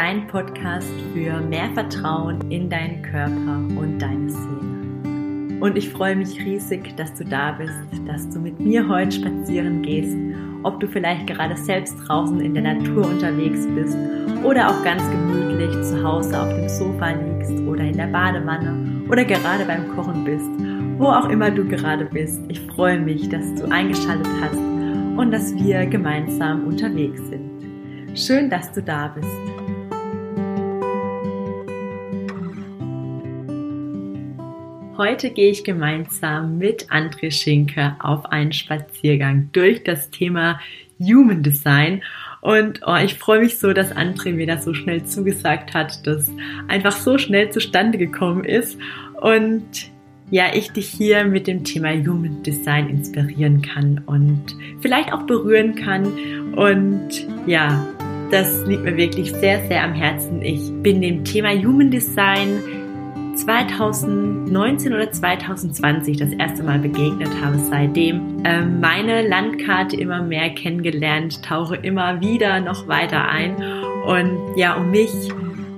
dein Podcast für mehr Vertrauen in deinen Körper und deine Seele. Und ich freue mich riesig, dass du da bist, dass du mit mir heute spazieren gehst, ob du vielleicht gerade selbst draußen in der Natur unterwegs bist oder auch ganz gemütlich zu Hause auf dem Sofa liegst oder in der Badewanne oder gerade beim Kochen bist, wo auch immer du gerade bist. Ich freue mich, dass du eingeschaltet hast und dass wir gemeinsam unterwegs sind. Schön, dass du da bist. Heute gehe ich gemeinsam mit André Schinke auf einen Spaziergang durch das Thema Human Design. Und oh, ich freue mich so, dass André mir das so schnell zugesagt hat, dass einfach so schnell zustande gekommen ist. Und ja, ich dich hier mit dem Thema Human Design inspirieren kann und vielleicht auch berühren kann. Und ja, das liegt mir wirklich sehr, sehr am Herzen. Ich bin dem Thema Human Design 2019 oder 2020 das erste Mal begegnet habe, seitdem äh, meine Landkarte immer mehr kennengelernt, tauche immer wieder noch weiter ein und ja, um mich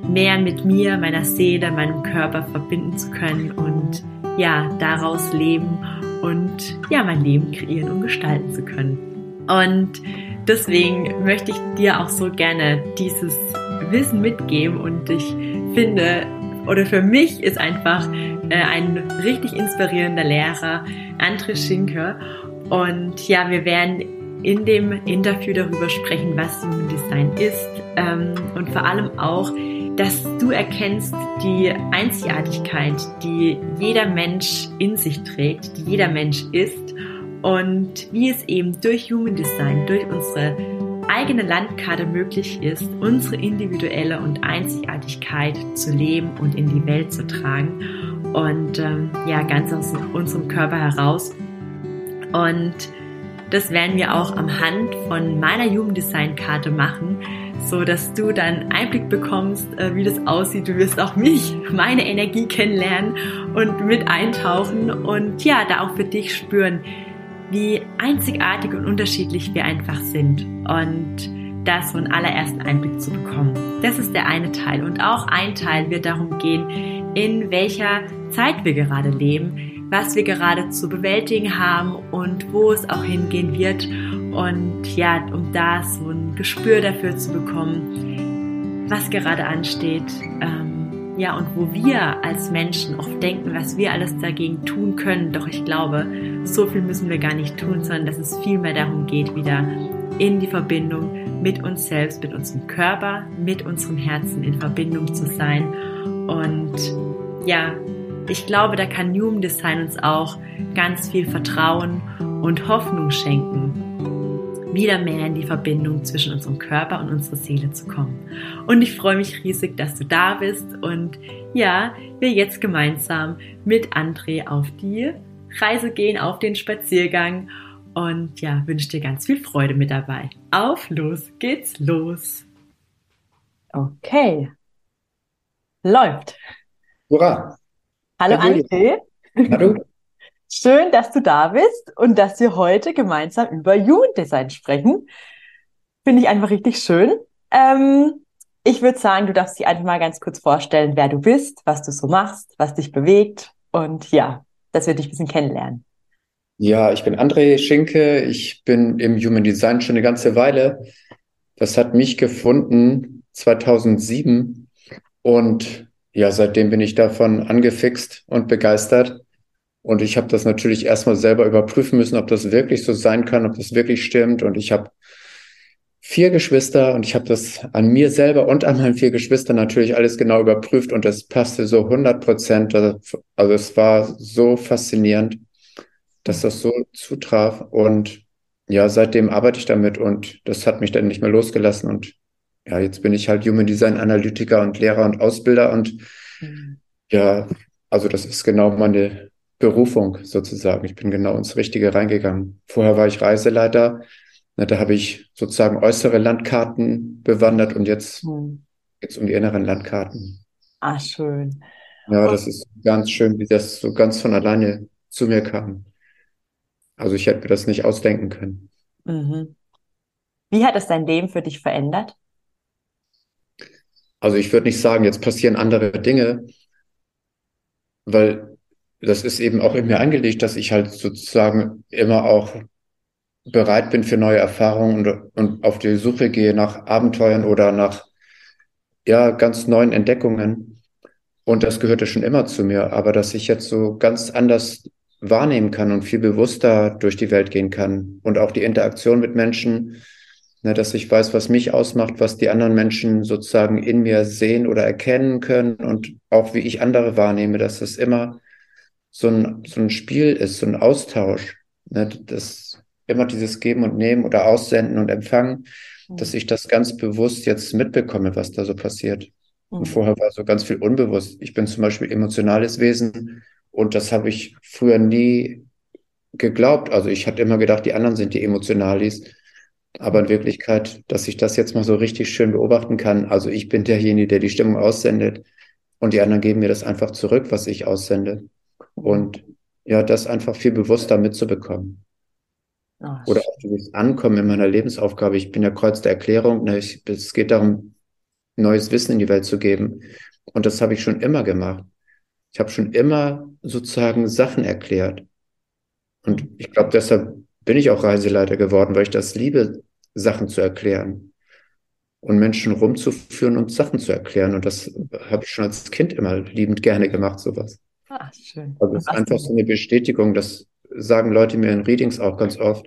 mehr mit mir, meiner Seele, meinem Körper verbinden zu können und ja, daraus leben und ja, mein Leben kreieren und gestalten zu können. Und deswegen möchte ich dir auch so gerne dieses Wissen mitgeben und ich finde, oder für mich ist einfach äh, ein richtig inspirierender Lehrer, André Schinker. Und ja, wir werden in dem Interview darüber sprechen, was Human Design ist ähm, und vor allem auch, dass du erkennst die Einzigartigkeit, die jeder Mensch in sich trägt, die jeder Mensch ist und wie es eben durch Human Design, durch unsere eigene Landkarte möglich ist, unsere individuelle und Einzigartigkeit zu leben und in die Welt zu tragen und ähm, ja, ganz aus unserem Körper heraus. Und das werden wir auch am Hand von meiner Jugenddesign-Karte machen, so dass du dann Einblick bekommst, äh, wie das aussieht. Du wirst auch mich, meine Energie kennenlernen und mit eintauchen und ja, da auch für dich spüren, wie einzigartig und unterschiedlich wir einfach sind und das von allerersten Einblick zu bekommen. Das ist der eine Teil. Und auch ein Teil wird darum gehen, in welcher Zeit wir gerade leben, was wir gerade zu bewältigen haben und wo es auch hingehen wird. Und ja, um da so ein Gespür dafür zu bekommen, was gerade ansteht. Ähm, ja, und wo wir als Menschen oft denken, was wir alles dagegen tun können. Doch ich glaube, so viel müssen wir gar nicht tun, sondern dass es vielmehr darum geht, wieder in die Verbindung mit uns selbst, mit unserem Körper, mit unserem Herzen in Verbindung zu sein. Und ja, ich glaube, da kann Human Design uns auch ganz viel Vertrauen und Hoffnung schenken wieder mehr in die Verbindung zwischen unserem Körper und unserer Seele zu kommen. Und ich freue mich riesig, dass du da bist und ja, wir jetzt gemeinsam mit André auf die Reise gehen, auf den Spaziergang und ja, wünsche dir ganz viel Freude mit dabei. Auf los geht's los. Okay. Läuft. Hurra. Hallo André. Hallo. Schön, dass du da bist und dass wir heute gemeinsam über Jugenddesign sprechen. Finde ich einfach richtig schön. Ähm, ich würde sagen, du darfst dich einfach mal ganz kurz vorstellen, wer du bist, was du so machst, was dich bewegt und ja, dass wir dich ein bisschen kennenlernen. Ja, ich bin André Schinke. Ich bin im Human Design schon eine ganze Weile. Das hat mich gefunden 2007 und ja, seitdem bin ich davon angefixt und begeistert. Und ich habe das natürlich erstmal selber überprüfen müssen, ob das wirklich so sein kann, ob das wirklich stimmt. Und ich habe vier Geschwister und ich habe das an mir selber und an meinen vier Geschwistern natürlich alles genau überprüft und das passte so 100 Prozent. Also es war so faszinierend, dass das so zutraf. Und ja, seitdem arbeite ich damit und das hat mich dann nicht mehr losgelassen. Und ja, jetzt bin ich halt Human Design Analytiker und Lehrer und Ausbilder und mhm. ja, also das ist genau meine Berufung sozusagen. Ich bin genau ins Richtige reingegangen. Vorher war ich Reiseleiter. Na, da habe ich sozusagen äußere Landkarten bewandert und jetzt hm. geht's um die inneren Landkarten. Ah, schön. Ja, das ist ganz schön, wie das so ganz von alleine zu mir kam. Also ich hätte mir das nicht ausdenken können. Mhm. Wie hat es dein Leben für dich verändert? Also ich würde nicht sagen, jetzt passieren andere Dinge, weil das ist eben auch in mir angelegt, dass ich halt sozusagen immer auch bereit bin für neue Erfahrungen und, und auf die Suche gehe nach Abenteuern oder nach ja ganz neuen Entdeckungen. Und das gehörte schon immer zu mir, aber dass ich jetzt so ganz anders wahrnehmen kann und viel bewusster durch die Welt gehen kann und auch die Interaktion mit Menschen Ne, dass ich weiß, was mich ausmacht, was die anderen Menschen sozusagen in mir sehen oder erkennen können und auch wie ich andere wahrnehme, dass das immer so ein, so ein Spiel ist, so ein Austausch. Ne, das immer dieses Geben und Nehmen oder Aussenden und Empfangen, mhm. dass ich das ganz bewusst jetzt mitbekomme, was da so passiert. Mhm. Und vorher war so ganz viel unbewusst. Ich bin zum Beispiel emotionales Wesen und das habe ich früher nie geglaubt. Also ich hatte immer gedacht, die anderen sind die Emotionalis. Aber in Wirklichkeit, dass ich das jetzt mal so richtig schön beobachten kann. Also ich bin derjenige, der die Stimmung aussendet und die anderen geben mir das einfach zurück, was ich aussende. Und ja, das einfach viel bewusster mitzubekommen. Oh, Oder auch dieses Ankommen in meiner Lebensaufgabe. Ich bin der Kreuz der Erklärung. Ne? Ich, es geht darum, neues Wissen in die Welt zu geben. Und das habe ich schon immer gemacht. Ich habe schon immer sozusagen Sachen erklärt. Und ich glaube, deshalb bin ich auch Reiseleiter geworden, weil ich das liebe, Sachen zu erklären und Menschen rumzuführen und Sachen zu erklären. Und das habe ich schon als Kind immer liebend gerne gemacht, sowas. Ah, schön. Also es ist einfach so eine Bestätigung, das sagen Leute mir in Readings auch ganz oft,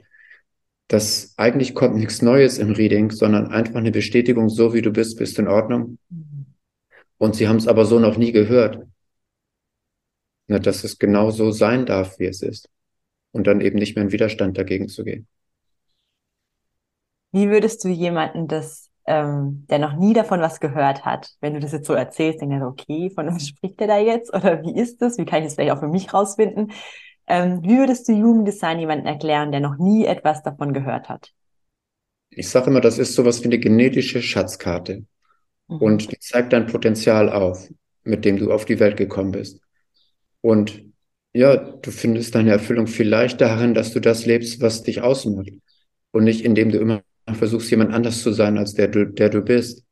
dass eigentlich kommt nichts Neues im Reading, sondern einfach eine Bestätigung, so wie du bist, bist in Ordnung. Mhm. Und sie haben es aber so noch nie gehört. Na, dass es genau so sein darf, wie es ist und dann eben nicht mehr in Widerstand dagegen zu gehen. Wie würdest du jemanden das, ähm, der noch nie davon was gehört hat, wenn du das jetzt so erzählst, denkt er, okay, von was spricht der da jetzt? Oder wie ist das? Wie kann ich das vielleicht auch für mich rausfinden? Ähm, wie würdest du Jugenddesign jemandem erklären, der noch nie etwas davon gehört hat? Ich sage immer, das ist sowas wie eine genetische Schatzkarte. Mhm. Und die zeigt dein Potenzial auf, mit dem du auf die Welt gekommen bist. Und ja, du findest deine Erfüllung vielleicht darin, dass du das lebst, was dich ausmacht. Und nicht, indem du immer versuchst, jemand anders zu sein, als der du, der du bist.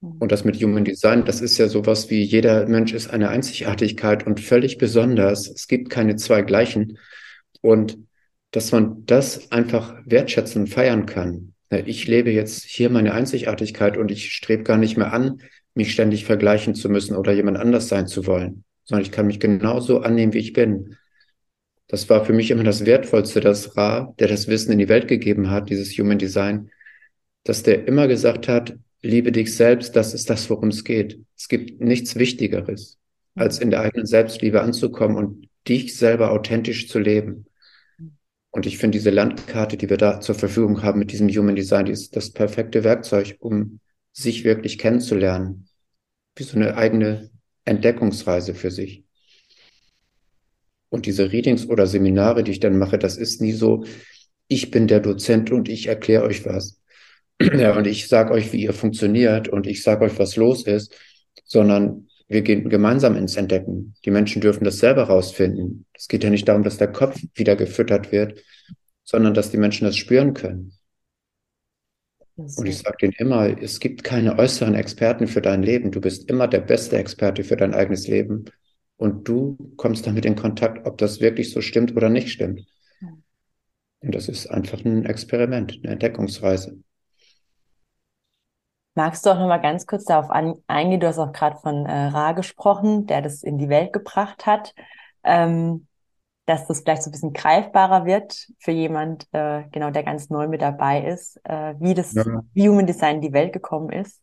Mhm. Und das mit Human Design, das ist ja sowas wie jeder Mensch ist eine Einzigartigkeit und völlig besonders. Es gibt keine zwei gleichen. Und dass man das einfach wertschätzen und feiern kann. Ich lebe jetzt hier meine Einzigartigkeit und ich strebe gar nicht mehr an, mich ständig vergleichen zu müssen oder jemand anders sein zu wollen sondern ich kann mich genauso annehmen, wie ich bin. Das war für mich immer das Wertvollste, dass Ra, der das Wissen in die Welt gegeben hat, dieses Human Design, dass der immer gesagt hat, liebe dich selbst, das ist das, worum es geht. Es gibt nichts Wichtigeres, als in der eigenen Selbstliebe anzukommen und dich selber authentisch zu leben. Und ich finde diese Landkarte, die wir da zur Verfügung haben mit diesem Human Design, die ist das perfekte Werkzeug, um sich wirklich kennenzulernen. Wie so eine eigene Entdeckungsreise für sich. Und diese Readings oder Seminare, die ich dann mache, das ist nie so, ich bin der Dozent und ich erkläre euch was. Ja, und ich sage euch, wie ihr funktioniert und ich sage euch, was los ist, sondern wir gehen gemeinsam ins Entdecken. Die Menschen dürfen das selber rausfinden. Es geht ja nicht darum, dass der Kopf wieder gefüttert wird, sondern dass die Menschen das spüren können. Und ich sage denen immer, es gibt keine äußeren Experten für dein Leben. Du bist immer der beste Experte für dein eigenes Leben. Und du kommst damit in Kontakt, ob das wirklich so stimmt oder nicht stimmt. Und das ist einfach ein Experiment, eine Entdeckungsreise. Magst du auch noch mal ganz kurz darauf eingehen? Du hast auch gerade von äh, Ra gesprochen, der das in die Welt gebracht hat. Ähm, dass das vielleicht so ein bisschen greifbarer wird für jemand, äh, genau, der ganz neu mit dabei ist, äh, wie das ja. Human Design in die Welt gekommen ist?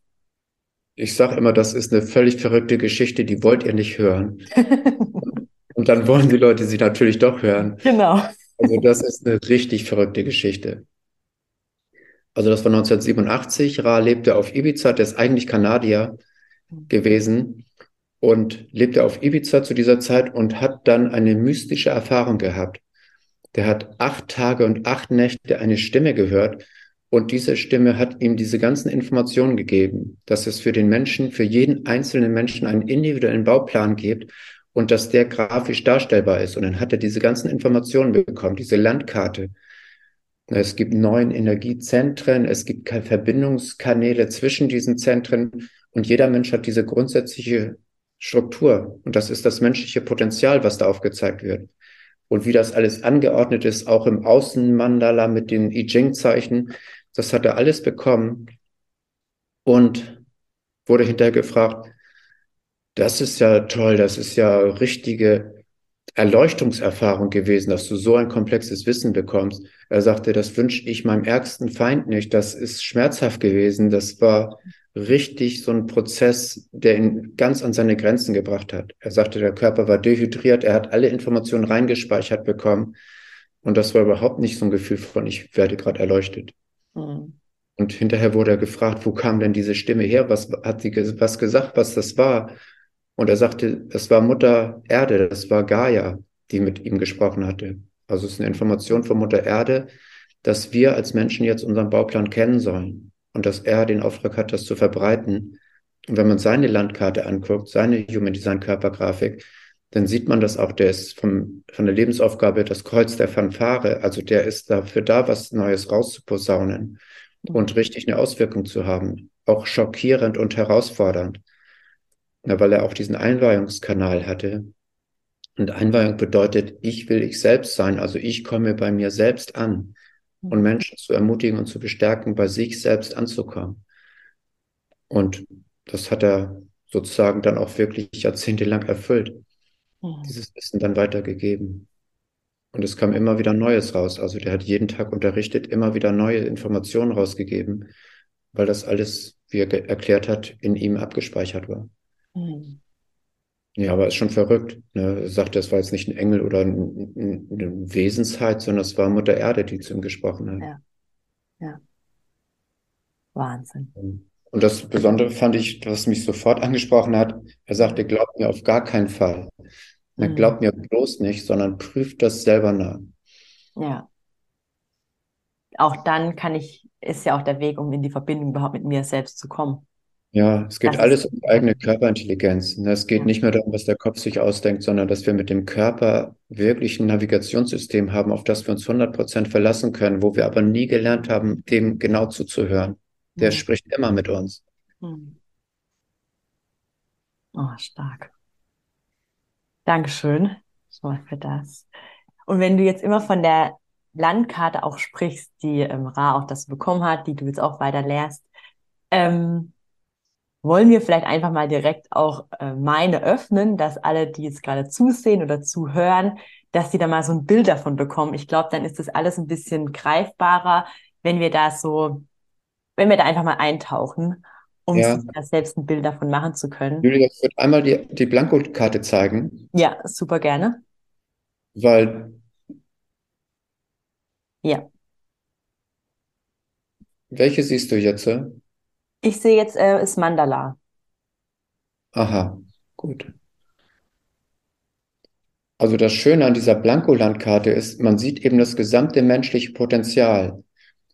Ich sage immer, das ist eine völlig verrückte Geschichte, die wollt ihr nicht hören. Und dann wollen die Leute sie natürlich doch hören. Genau. Also das ist eine richtig verrückte Geschichte. Also das war 1987. Ra lebte auf Ibiza, der ist eigentlich Kanadier gewesen und lebte auf Ibiza zu dieser Zeit und hat dann eine mystische Erfahrung gehabt. Der hat acht Tage und acht Nächte eine Stimme gehört und diese Stimme hat ihm diese ganzen Informationen gegeben, dass es für den Menschen, für jeden einzelnen Menschen einen individuellen Bauplan gibt und dass der grafisch darstellbar ist. Und dann hat er diese ganzen Informationen bekommen, diese Landkarte. Es gibt neun Energiezentren, es gibt Verbindungskanäle zwischen diesen Zentren Und jeder Mensch hat diese grundsätzliche Struktur. Und das ist das menschliche Potenzial, was da aufgezeigt wird. Und wie das alles angeordnet ist, auch im Außenmandala mit den I Ching-Zeichen, das hat er alles bekommen und wurde hinterher gefragt, das ist ja toll, das ist ja richtige Erleuchtungserfahrung gewesen, dass du so ein komplexes Wissen bekommst. Er sagte, das wünsche ich meinem ärgsten Feind nicht. Das ist schmerzhaft gewesen. Das war richtig so ein Prozess, der ihn ganz an seine Grenzen gebracht hat. Er sagte, der Körper war dehydriert, er hat alle Informationen reingespeichert bekommen. Und das war überhaupt nicht so ein Gefühl von, ich werde gerade erleuchtet. Mhm. Und hinterher wurde er gefragt, wo kam denn diese Stimme her? Was hat sie was gesagt, was das war? Und er sagte, das war Mutter Erde, das war Gaia, die mit ihm gesprochen hatte. Also es ist eine Information von Mutter Erde, dass wir als Menschen jetzt unseren Bauplan kennen sollen und dass er den Auftrag hat, das zu verbreiten. Und wenn man seine Landkarte anguckt, seine Human Design Körpergrafik, dann sieht man das auch, der ist vom, von der Lebensaufgabe das Kreuz der Fanfare, also der ist dafür da, was Neues rauszuposaunen und richtig eine Auswirkung zu haben, auch schockierend und herausfordernd. Ja, weil er auch diesen Einweihungskanal hatte. Und Einweihung bedeutet, ich will ich selbst sein, also ich komme bei mir selbst an. Und Menschen zu ermutigen und zu bestärken, bei sich selbst anzukommen. Und das hat er sozusagen dann auch wirklich jahrzehntelang erfüllt, mhm. dieses Wissen dann weitergegeben. Und es kam immer wieder Neues raus. Also der hat jeden Tag unterrichtet, immer wieder neue Informationen rausgegeben, weil das alles, wie er erklärt hat, in ihm abgespeichert war. Mhm. Ja, aber ist schon verrückt. Ne? Er sagte, es war jetzt nicht ein Engel oder ein, ein, eine Wesensheit, sondern es war Mutter Erde, die zu ihm gesprochen hat. Ja. Ja. Wahnsinn. Und das Besondere fand ich, was mich sofort angesprochen hat, er sagte, glaubt mir auf gar keinen Fall. Er mhm. glaubt mir bloß nicht, sondern prüft das selber nach. Ja. Auch dann kann ich, ist ja auch der Weg, um in die Verbindung überhaupt mit mir selbst zu kommen. Ja, es geht das alles um eigene Körperintelligenz. Ne? Es geht ja. nicht mehr darum, was der Kopf sich ausdenkt, sondern dass wir mit dem Körper wirklich ein Navigationssystem haben, auf das wir uns 100% verlassen können, wo wir aber nie gelernt haben, dem genau zuzuhören. Der mhm. spricht immer mit uns. Mhm. Oh, stark. Dankeschön schon für das. Und wenn du jetzt immer von der Landkarte auch sprichst, die ähm, Ra auch das bekommen hat, die du jetzt auch weiter lehrst, ähm, wollen wir vielleicht einfach mal direkt auch äh, meine öffnen, dass alle, die jetzt gerade zusehen oder zuhören, dass sie da mal so ein Bild davon bekommen. Ich glaube, dann ist das alles ein bisschen greifbarer, wenn wir da so, wenn wir da einfach mal eintauchen, um ja. sich da selbst ein Bild davon machen zu können. Julia, ich würde einmal die, die Blankokarte zeigen. Ja, super gerne. Weil. Ja. Welche siehst du jetzt? Ich sehe jetzt äh, ist Mandala. Aha, gut. Also das Schöne an dieser Blankolandkarte ist, man sieht eben das gesamte menschliche Potenzial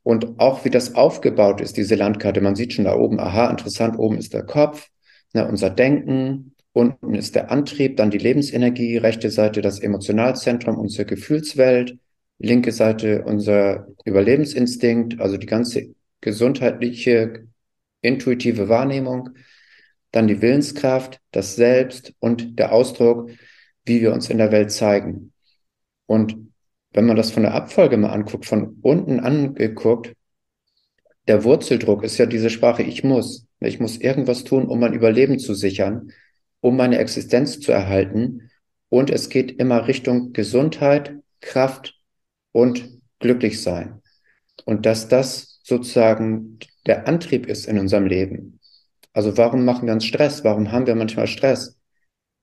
und auch wie das aufgebaut ist, diese Landkarte. Man sieht schon da oben, aha, interessant, oben ist der Kopf, ne, unser Denken, unten ist der Antrieb, dann die Lebensenergie, rechte Seite das Emotionalzentrum, unsere Gefühlswelt, linke Seite unser Überlebensinstinkt, also die ganze gesundheitliche intuitive Wahrnehmung, dann die Willenskraft, das Selbst und der Ausdruck, wie wir uns in der Welt zeigen. Und wenn man das von der Abfolge mal anguckt, von unten angeguckt, der Wurzeldruck ist ja diese Sprache, ich muss. Ich muss irgendwas tun, um mein Überleben zu sichern, um meine Existenz zu erhalten. Und es geht immer Richtung Gesundheit, Kraft und Glücklichsein. Und dass das sozusagen der Antrieb ist in unserem Leben. Also warum machen wir uns Stress? Warum haben wir manchmal Stress?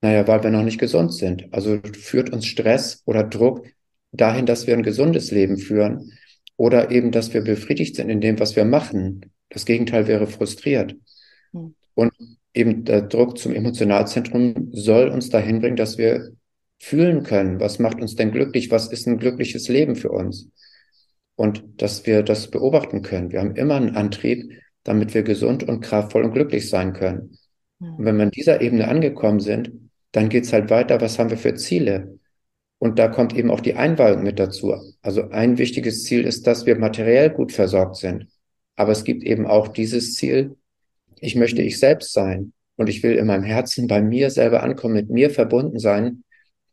Naja, weil wir noch nicht gesund sind. Also führt uns Stress oder Druck dahin, dass wir ein gesundes Leben führen oder eben, dass wir befriedigt sind in dem, was wir machen. Das Gegenteil wäre frustriert. Mhm. Und eben der Druck zum Emotionalzentrum soll uns dahin bringen, dass wir fühlen können, was macht uns denn glücklich, was ist ein glückliches Leben für uns und dass wir das beobachten können. Wir haben immer einen Antrieb, damit wir gesund und kraftvoll und glücklich sein können. Und wenn wir an dieser Ebene angekommen sind, dann geht's halt weiter, was haben wir für Ziele? Und da kommt eben auch die Einweihung mit dazu. Also ein wichtiges Ziel ist, dass wir materiell gut versorgt sind. Aber es gibt eben auch dieses Ziel, ich möchte ich selbst sein und ich will in meinem Herzen bei mir selber ankommen, mit mir verbunden sein,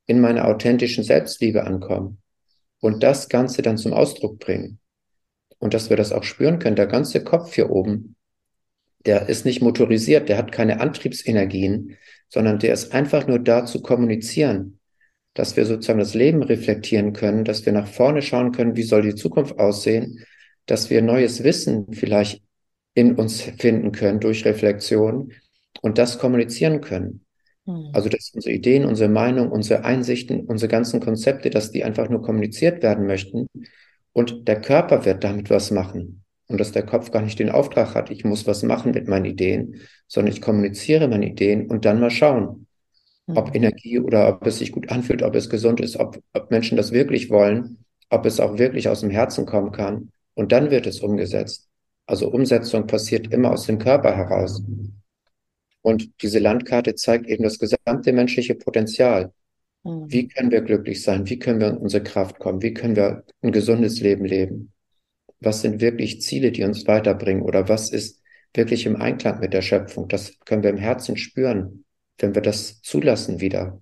in meiner authentischen Selbstliebe ankommen und das Ganze dann zum Ausdruck bringen. Und dass wir das auch spüren können, der ganze Kopf hier oben, der ist nicht motorisiert, der hat keine Antriebsenergien, sondern der ist einfach nur da zu kommunizieren, dass wir sozusagen das Leben reflektieren können, dass wir nach vorne schauen können, wie soll die Zukunft aussehen, dass wir neues Wissen vielleicht in uns finden können durch Reflexion und das kommunizieren können. Mhm. Also, dass unsere Ideen, unsere Meinung, unsere Einsichten, unsere ganzen Konzepte, dass die einfach nur kommuniziert werden möchten und der Körper wird damit was machen und dass der Kopf gar nicht den Auftrag hat, ich muss was machen mit meinen Ideen, sondern ich kommuniziere meine Ideen und dann mal schauen. Ob Energie oder ob es sich gut anfühlt, ob es gesund ist, ob, ob Menschen das wirklich wollen, ob es auch wirklich aus dem Herzen kommen kann und dann wird es umgesetzt. Also Umsetzung passiert immer aus dem Körper heraus. Und diese Landkarte zeigt eben das gesamte menschliche Potenzial. Mhm. Wie können wir glücklich sein? Wie können wir in unsere Kraft kommen? Wie können wir ein gesundes Leben leben? Was sind wirklich Ziele, die uns weiterbringen? Oder was ist wirklich im Einklang mit der Schöpfung? Das können wir im Herzen spüren, wenn wir das zulassen wieder,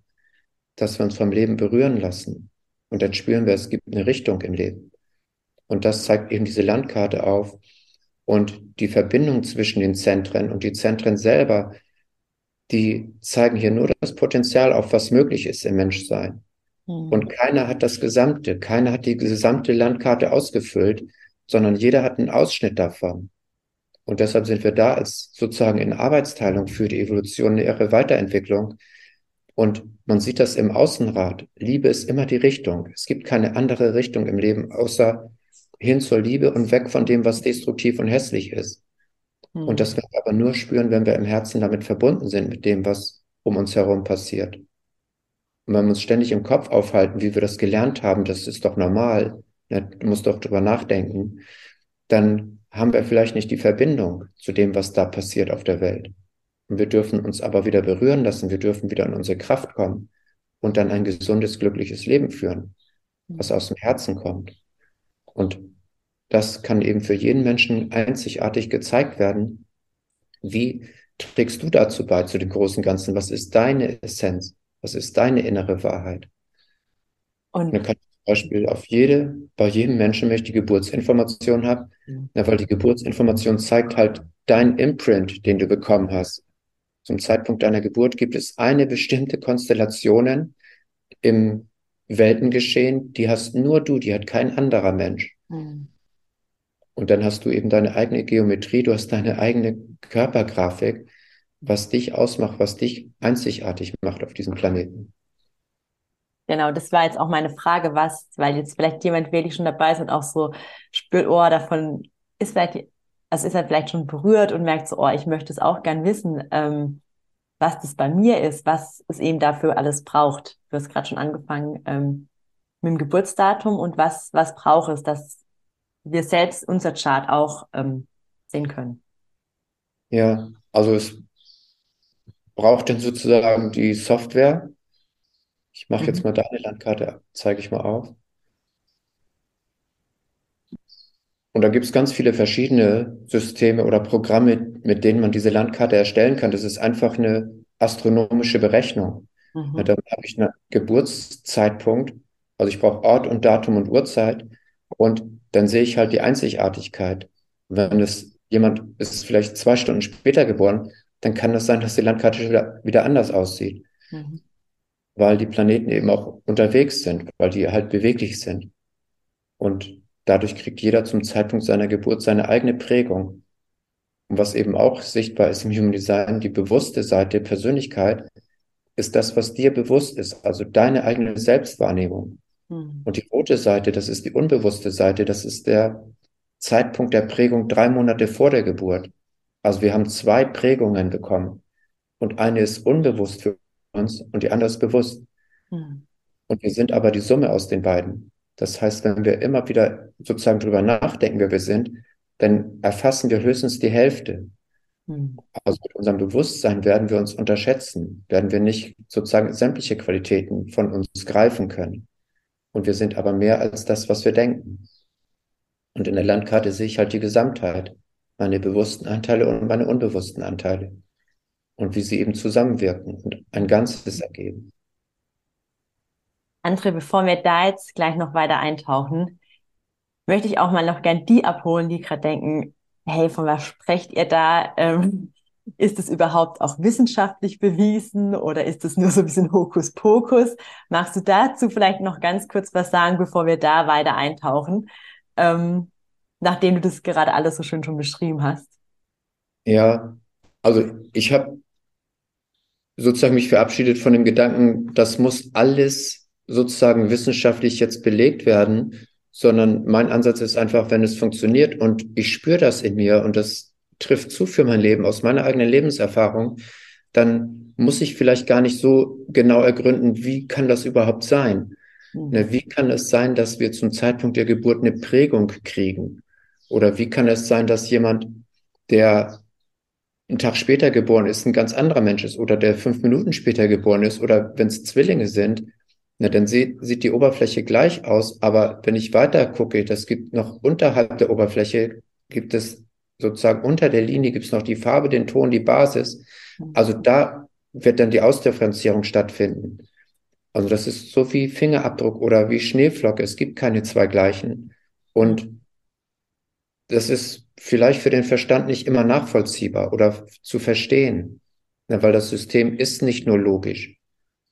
dass wir uns vom Leben berühren lassen. Und dann spüren wir, es gibt eine Richtung im Leben. Und das zeigt eben diese Landkarte auf. Und die Verbindung zwischen den Zentren und die Zentren selber, die zeigen hier nur das Potenzial auf, was möglich ist im Menschsein. Mhm. Und keiner hat das Gesamte, keiner hat die gesamte Landkarte ausgefüllt, sondern jeder hat einen Ausschnitt davon. Und deshalb sind wir da als sozusagen in Arbeitsteilung für die Evolution, ihre Weiterentwicklung. Und man sieht das im Außenrat. Liebe ist immer die Richtung. Es gibt keine andere Richtung im Leben, außer hin zur Liebe und weg von dem, was destruktiv und hässlich ist. Mhm. Und das werden wir aber nur spüren, wenn wir im Herzen damit verbunden sind, mit dem, was um uns herum passiert. Und wenn wir uns ständig im Kopf aufhalten, wie wir das gelernt haben, das ist doch normal, ne, du musst doch drüber nachdenken, dann haben wir vielleicht nicht die Verbindung zu dem, was da passiert auf der Welt. Und wir dürfen uns aber wieder berühren lassen, wir dürfen wieder in unsere Kraft kommen und dann ein gesundes, glückliches Leben führen, was aus dem Herzen kommt. Und das kann eben für jeden Menschen einzigartig gezeigt werden. Wie trägst du dazu bei, zu dem großen Ganzen? Was ist deine Essenz? Was ist deine innere Wahrheit? Und dann kann ich zum Beispiel auf jede, bei jedem Menschen, wenn ich die Geburtsinformation habe, ja. weil die Geburtsinformation zeigt halt dein Imprint, den du bekommen hast. Zum Zeitpunkt deiner Geburt gibt es eine bestimmte Konstellation im Weltengeschehen, die hast nur du, die hat kein anderer Mensch. Mhm. Und dann hast du eben deine eigene Geometrie, du hast deine eigene Körpergrafik, was dich ausmacht, was dich einzigartig macht auf diesem Planeten. Genau, das war jetzt auch meine Frage, was, weil jetzt vielleicht jemand wirklich schon dabei ist und auch so spürt, oh, davon ist vielleicht, also ist er vielleicht schon berührt und merkt so, oh, ich möchte es auch gern wissen, ähm, was das bei mir ist, was es eben dafür alles braucht. Du hast gerade schon angefangen ähm, mit dem Geburtsdatum und was, was braucht es, dass wir selbst unser Chart auch ähm, sehen können. Ja, also es braucht dann sozusagen die Software. Ich mache mhm. jetzt mal deine Landkarte, zeige ich mal auf. Und da gibt es ganz viele verschiedene Systeme oder Programme, mit denen man diese Landkarte erstellen kann. Das ist einfach eine astronomische Berechnung. Mhm. Ja, da habe ich einen Geburtszeitpunkt, also ich brauche Ort und Datum und Uhrzeit und dann sehe ich halt die Einzigartigkeit. Wenn es jemand ist vielleicht zwei Stunden später geboren, dann kann das sein, dass die Landkarte wieder, wieder anders aussieht. Mhm. Weil die Planeten eben auch unterwegs sind, weil die halt beweglich sind. Und dadurch kriegt jeder zum Zeitpunkt seiner Geburt seine eigene Prägung. Und was eben auch sichtbar ist im Human Design, die bewusste Seite der Persönlichkeit, ist das, was dir bewusst ist, also deine eigene Selbstwahrnehmung. Mhm. Und die rote Seite, das ist die unbewusste Seite, das ist der Zeitpunkt der Prägung drei Monate vor der Geburt. Also wir haben zwei Prägungen bekommen. Und eine ist unbewusst für uns und die andere ist bewusst. Mhm. Und wir sind aber die Summe aus den beiden. Das heißt, wenn wir immer wieder sozusagen drüber nachdenken, wer wir sind, dann erfassen wir höchstens die Hälfte. Mhm. Also mit unserem Bewusstsein werden wir uns unterschätzen, werden wir nicht sozusagen sämtliche Qualitäten von uns greifen können. Und wir sind aber mehr als das, was wir denken. Und in der Landkarte sehe ich halt die Gesamtheit. meine bewussten Anteile und meine unbewussten Anteile. Und wie sie eben zusammenwirken und ein Ganzes ergeben. André, bevor wir da jetzt gleich noch weiter eintauchen, möchte ich auch mal noch gern die abholen, die gerade denken, hey, von was sprecht ihr da? Ähm, ist es überhaupt auch wissenschaftlich bewiesen oder ist es nur so ein bisschen Hokuspokus? Magst du dazu vielleicht noch ganz kurz was sagen, bevor wir da weiter eintauchen, ähm, nachdem du das gerade alles so schön schon beschrieben hast? Ja, also ich habe sozusagen mich verabschiedet von dem Gedanken, das muss alles sozusagen wissenschaftlich jetzt belegt werden, sondern mein Ansatz ist einfach, wenn es funktioniert und ich spüre das in mir und das trifft zu für mein Leben aus meiner eigenen Lebenserfahrung, dann muss ich vielleicht gar nicht so genau ergründen, wie kann das überhaupt sein? Mhm. Ne, wie kann es sein, dass wir zum Zeitpunkt der Geburt eine Prägung kriegen? Oder wie kann es sein, dass jemand, der einen Tag später geboren ist, ein ganz anderer Mensch ist oder der fünf Minuten später geboren ist oder wenn es Zwillinge sind, na, dann sieht, sieht die Oberfläche gleich aus. Aber wenn ich weiter gucke, das gibt noch unterhalb der Oberfläche, gibt es sozusagen unter der Linie gibt es noch die Farbe, den Ton, die Basis. Also da wird dann die Ausdifferenzierung stattfinden. Also das ist so wie Fingerabdruck oder wie Schneeflocke. Es gibt keine zwei gleichen. Und das ist vielleicht für den Verstand nicht immer nachvollziehbar oder zu verstehen, weil das System ist nicht nur logisch.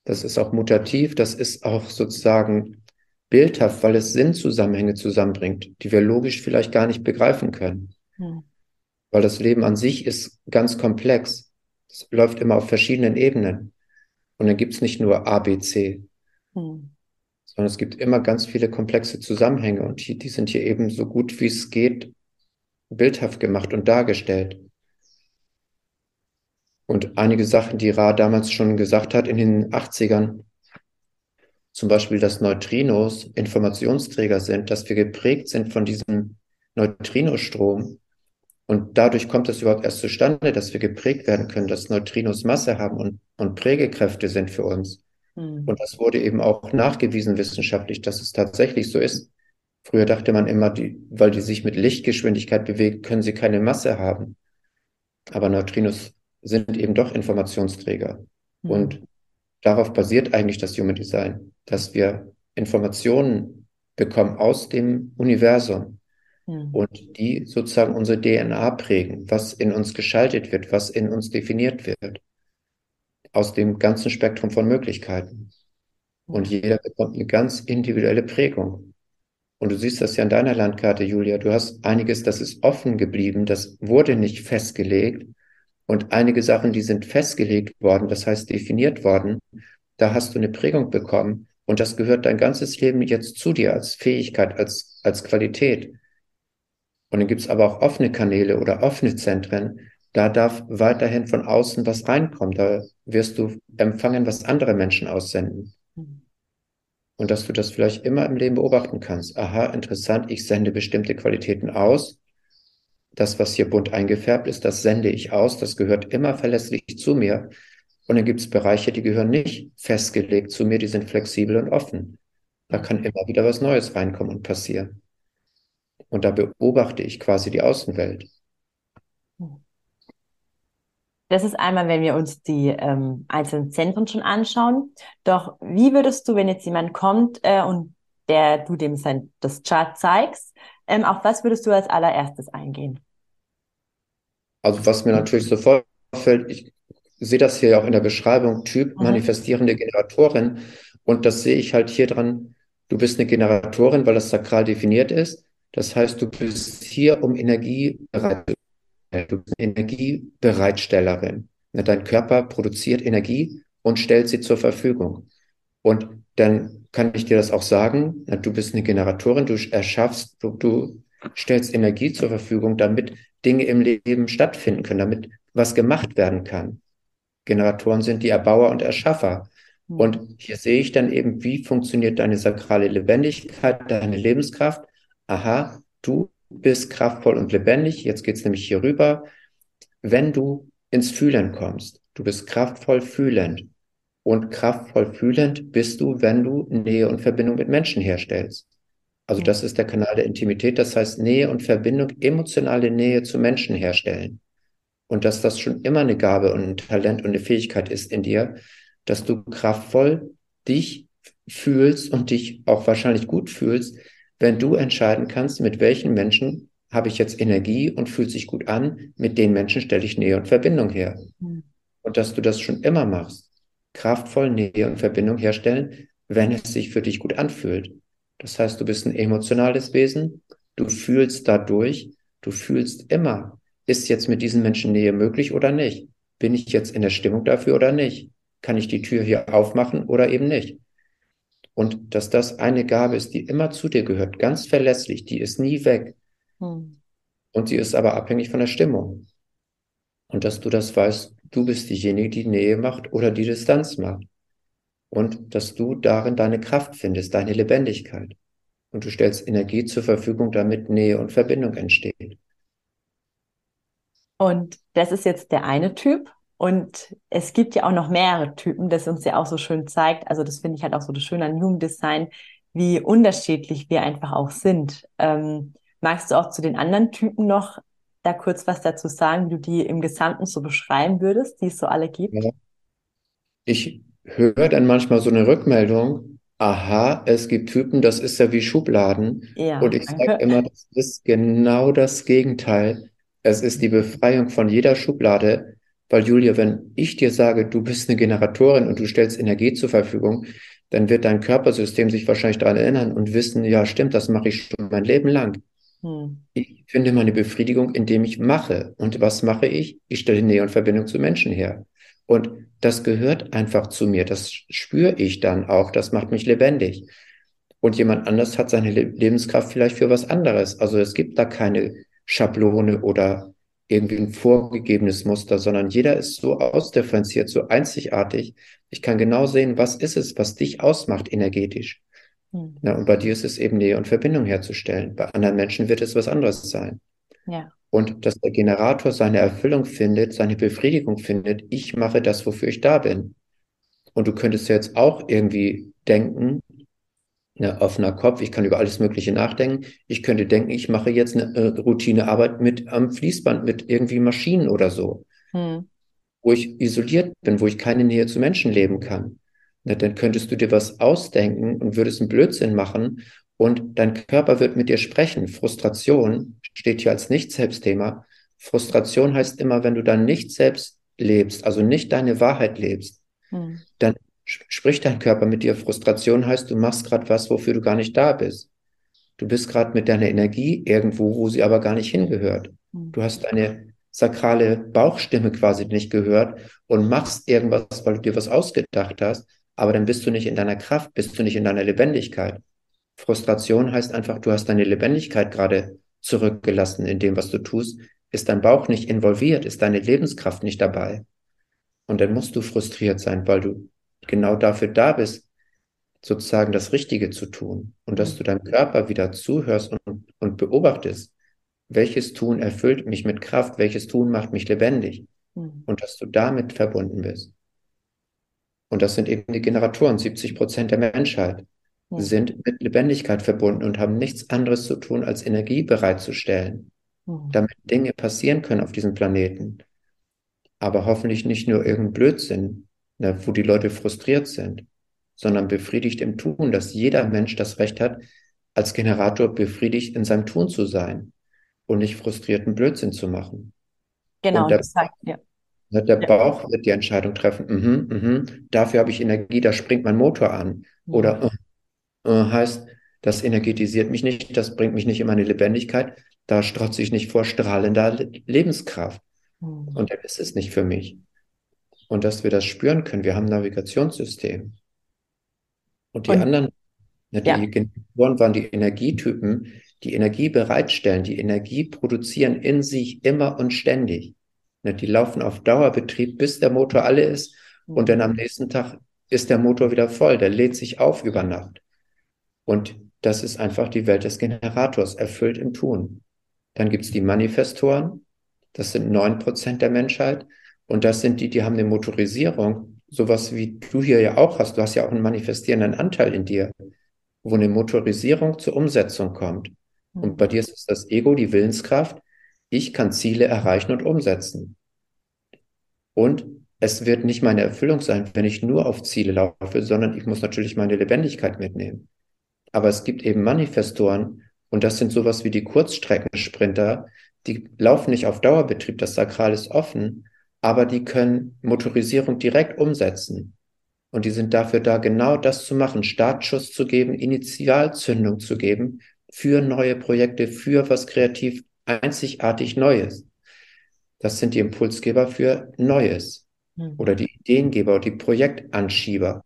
Das ist auch mutativ, das ist auch sozusagen bildhaft, weil es Sinnzusammenhänge zusammenbringt, die wir logisch vielleicht gar nicht begreifen können. Hm. Weil das Leben an sich ist ganz komplex. Es läuft immer auf verschiedenen Ebenen. Und dann gibt es nicht nur A, B, C, hm. sondern es gibt immer ganz viele komplexe Zusammenhänge und die, die sind hier eben so gut wie es geht bildhaft gemacht und dargestellt. Und einige Sachen, die Ra damals schon gesagt hat in den 80ern, zum Beispiel, dass Neutrinos Informationsträger sind, dass wir geprägt sind von diesem Neutrinostrom. Und dadurch kommt es überhaupt erst zustande, dass wir geprägt werden können, dass Neutrinos Masse haben und, und Prägekräfte sind für uns. Mhm. Und das wurde eben auch nachgewiesen wissenschaftlich, dass es tatsächlich so ist. Früher dachte man immer, die, weil die sich mit Lichtgeschwindigkeit bewegen, können sie keine Masse haben. Aber Neutrinos sind eben doch Informationsträger. Mhm. Und darauf basiert eigentlich das Human Design, dass wir Informationen bekommen aus dem Universum mhm. und die sozusagen unsere DNA prägen, was in uns geschaltet wird, was in uns definiert wird, aus dem ganzen Spektrum von Möglichkeiten. Und hm. jeder bekommt eine ganz individuelle Prägung. Und du siehst das ja an deiner Landkarte, Julia. Du hast einiges, das ist offen geblieben, das wurde nicht festgelegt. Und einige Sachen, die sind festgelegt worden, das heißt definiert worden, da hast du eine Prägung bekommen und das gehört dein ganzes Leben jetzt zu dir als Fähigkeit, als, als Qualität. Und dann gibt's aber auch offene Kanäle oder offene Zentren. Da darf weiterhin von außen was reinkommen. Da wirst du empfangen, was andere Menschen aussenden. Und dass du das vielleicht immer im Leben beobachten kannst. Aha, interessant, ich sende bestimmte Qualitäten aus das, was hier bunt eingefärbt ist, das sende ich aus, das gehört immer verlässlich zu mir. Und dann gibt es Bereiche, die gehören nicht festgelegt zu mir, die sind flexibel und offen. Da kann immer wieder was Neues reinkommen und passieren. Und da beobachte ich quasi die Außenwelt. Das ist einmal, wenn wir uns die ähm, einzelnen Zentren schon anschauen. Doch wie würdest du, wenn jetzt jemand kommt äh, und der du dem sein, das Chart zeigst, ähm, auf was würdest du als allererstes eingehen? Also was mir natürlich sofort fällt, ich sehe das hier auch in der Beschreibung, Typ mhm. manifestierende Generatorin. Und das sehe ich halt hier dran. Du bist eine Generatorin, weil das sakral definiert ist. Das heißt, du bist hier, um Energie bereit Du bist eine Energiebereitstellerin. Dein Körper produziert Energie und stellt sie zur Verfügung. Und dann kann ich dir das auch sagen. Du bist eine Generatorin, du erschaffst, du, du stellst Energie zur Verfügung, damit Dinge im Leben stattfinden können, damit was gemacht werden kann. Generatoren sind die Erbauer und Erschaffer. Hm. Und hier sehe ich dann eben, wie funktioniert deine sakrale Lebendigkeit, deine Lebenskraft. Aha, du bist kraftvoll und lebendig. Jetzt geht's nämlich hier rüber. Wenn du ins Fühlen kommst, du bist kraftvoll fühlend. Und kraftvoll fühlend bist du, wenn du Nähe und Verbindung mit Menschen herstellst. Also das ist der Kanal der Intimität, das heißt Nähe und Verbindung, emotionale Nähe zu Menschen herstellen. Und dass das schon immer eine Gabe und ein Talent und eine Fähigkeit ist in dir, dass du kraftvoll dich fühlst und dich auch wahrscheinlich gut fühlst, wenn du entscheiden kannst, mit welchen Menschen habe ich jetzt Energie und fühlt sich gut an, mit den Menschen stelle ich Nähe und Verbindung her. Mhm. Und dass du das schon immer machst, kraftvoll Nähe und Verbindung herstellen, wenn es sich für dich gut anfühlt. Das heißt, du bist ein emotionales Wesen, du fühlst dadurch, du fühlst immer, ist jetzt mit diesen Menschen Nähe möglich oder nicht? Bin ich jetzt in der Stimmung dafür oder nicht? Kann ich die Tür hier aufmachen oder eben nicht? Und dass das eine Gabe ist, die immer zu dir gehört, ganz verlässlich, die ist nie weg. Hm. Und sie ist aber abhängig von der Stimmung. Und dass du das weißt, du bist diejenige, die Nähe macht oder die Distanz macht und dass du darin deine Kraft findest, deine Lebendigkeit. Und du stellst Energie zur Verfügung, damit Nähe und Verbindung entsteht. Und das ist jetzt der eine Typ. Und es gibt ja auch noch mehrere Typen, das uns ja auch so schön zeigt. Also das finde ich halt auch so das Schöne an Jugenddesign, wie unterschiedlich wir einfach auch sind. Ähm, magst du auch zu den anderen Typen noch da kurz was dazu sagen, wie du die im Gesamten so beschreiben würdest, die es so alle gibt? Ich höre dann manchmal so eine Rückmeldung, aha, es gibt Typen, das ist ja wie Schubladen. Ja, und ich sage immer, das ist genau das Gegenteil. Es ist die Befreiung von jeder Schublade, weil Julia, wenn ich dir sage, du bist eine Generatorin und du stellst Energie zur Verfügung, dann wird dein Körpersystem sich wahrscheinlich daran erinnern und wissen, ja, stimmt, das mache ich schon mein Leben lang. Hm. Ich finde meine Befriedigung, indem ich mache. Und was mache ich? Ich stelle Nähe und Verbindung zu Menschen her. Und das gehört einfach zu mir. Das spüre ich dann auch. Das macht mich lebendig. Und jemand anders hat seine Lebenskraft vielleicht für was anderes. Also es gibt da keine Schablone oder irgendwie ein vorgegebenes Muster, sondern jeder ist so ausdifferenziert, so einzigartig. Ich kann genau sehen, was ist es, was dich ausmacht energetisch. Hm. Na, und bei dir ist es eben Nähe und Verbindung herzustellen. Bei anderen Menschen wird es was anderes sein. Ja und dass der Generator seine Erfüllung findet, seine Befriedigung findet, ich mache das, wofür ich da bin. Und du könntest jetzt auch irgendwie denken, ne, offener Kopf, ich kann über alles Mögliche nachdenken. Ich könnte denken, ich mache jetzt eine äh, Routinearbeit mit am Fließband, mit irgendwie Maschinen oder so, hm. wo ich isoliert bin, wo ich keine Nähe zu Menschen leben kann. Na, dann könntest du dir was ausdenken und würdest einen Blödsinn machen und dein Körper wird mit dir sprechen. Frustration steht hier als Nicht-Selbst-Thema. Frustration heißt immer, wenn du dann nicht selbst lebst, also nicht deine Wahrheit lebst, hm. dann spricht dein Körper mit dir. Frustration heißt, du machst gerade was, wofür du gar nicht da bist. Du bist gerade mit deiner Energie irgendwo, wo sie aber gar nicht hingehört. Du hast eine sakrale Bauchstimme quasi nicht gehört und machst irgendwas, weil du dir was ausgedacht hast, aber dann bist du nicht in deiner Kraft, bist du nicht in deiner Lebendigkeit. Frustration heißt einfach, du hast deine Lebendigkeit gerade zurückgelassen in dem, was du tust. Ist dein Bauch nicht involviert? Ist deine Lebenskraft nicht dabei? Und dann musst du frustriert sein, weil du genau dafür da bist, sozusagen das Richtige zu tun. Und dass du deinem Körper wieder zuhörst und, und beobachtest, welches Tun erfüllt mich mit Kraft, welches Tun macht mich lebendig. Mhm. Und dass du damit verbunden bist. Und das sind eben die Generatoren, 70 Prozent der Menschheit sind mit Lebendigkeit verbunden und haben nichts anderes zu tun, als Energie bereitzustellen, mhm. damit Dinge passieren können auf diesem Planeten. Aber hoffentlich nicht nur irgendein Blödsinn, ne, wo die Leute frustriert sind, sondern befriedigt im Tun, dass jeder Mensch das Recht hat, als Generator befriedigt in seinem Tun zu sein und nicht frustrierten Blödsinn zu machen. Genau, der, das sagt, ja. Der Bauch wird die Entscheidung treffen, mhm, mhm, dafür habe ich Energie, da springt mein Motor an. Mhm. Oder oh, äh, heißt, das energetisiert mich nicht, das bringt mich nicht in meine Lebendigkeit, da strotze ich nicht vor strahlender Lebenskraft. Mhm. Und dann ist es nicht für mich. Und dass wir das spüren können, wir haben ein Navigationssystem. Und die und, anderen, ne, die ja. Generatoren waren die Energietypen, die Energie bereitstellen, die Energie produzieren in sich immer und ständig. Ne, die laufen auf Dauerbetrieb, bis der Motor alle ist. Und dann am nächsten Tag ist der Motor wieder voll, der lädt sich auf über Nacht. Und das ist einfach die Welt des Generators, erfüllt im Tun. Dann gibt's die Manifestoren, das sind neun Prozent der Menschheit. Und das sind die, die haben eine Motorisierung, sowas wie du hier ja auch hast. Du hast ja auch einen manifestierenden Anteil in dir. wo eine Motorisierung zur Umsetzung kommt. Und bei dir ist es das Ego, die Willenskraft. Ich kann Ziele erreichen und umsetzen. Und es wird nicht meine Erfüllung sein, wenn ich nur auf Ziele laufe, sondern ich muss natürlich meine Lebendigkeit mitnehmen. Aber es gibt eben Manifestoren und das sind sowas wie die Kurzstreckensprinter, die laufen nicht auf Dauerbetrieb, das Sakral ist offen, aber die können Motorisierung direkt umsetzen. Und die sind dafür da, genau das zu machen, Startschuss zu geben, Initialzündung zu geben für neue Projekte, für was kreativ einzigartig Neues. Das sind die Impulsgeber für Neues hm. oder die Ideengeber oder die Projektanschieber.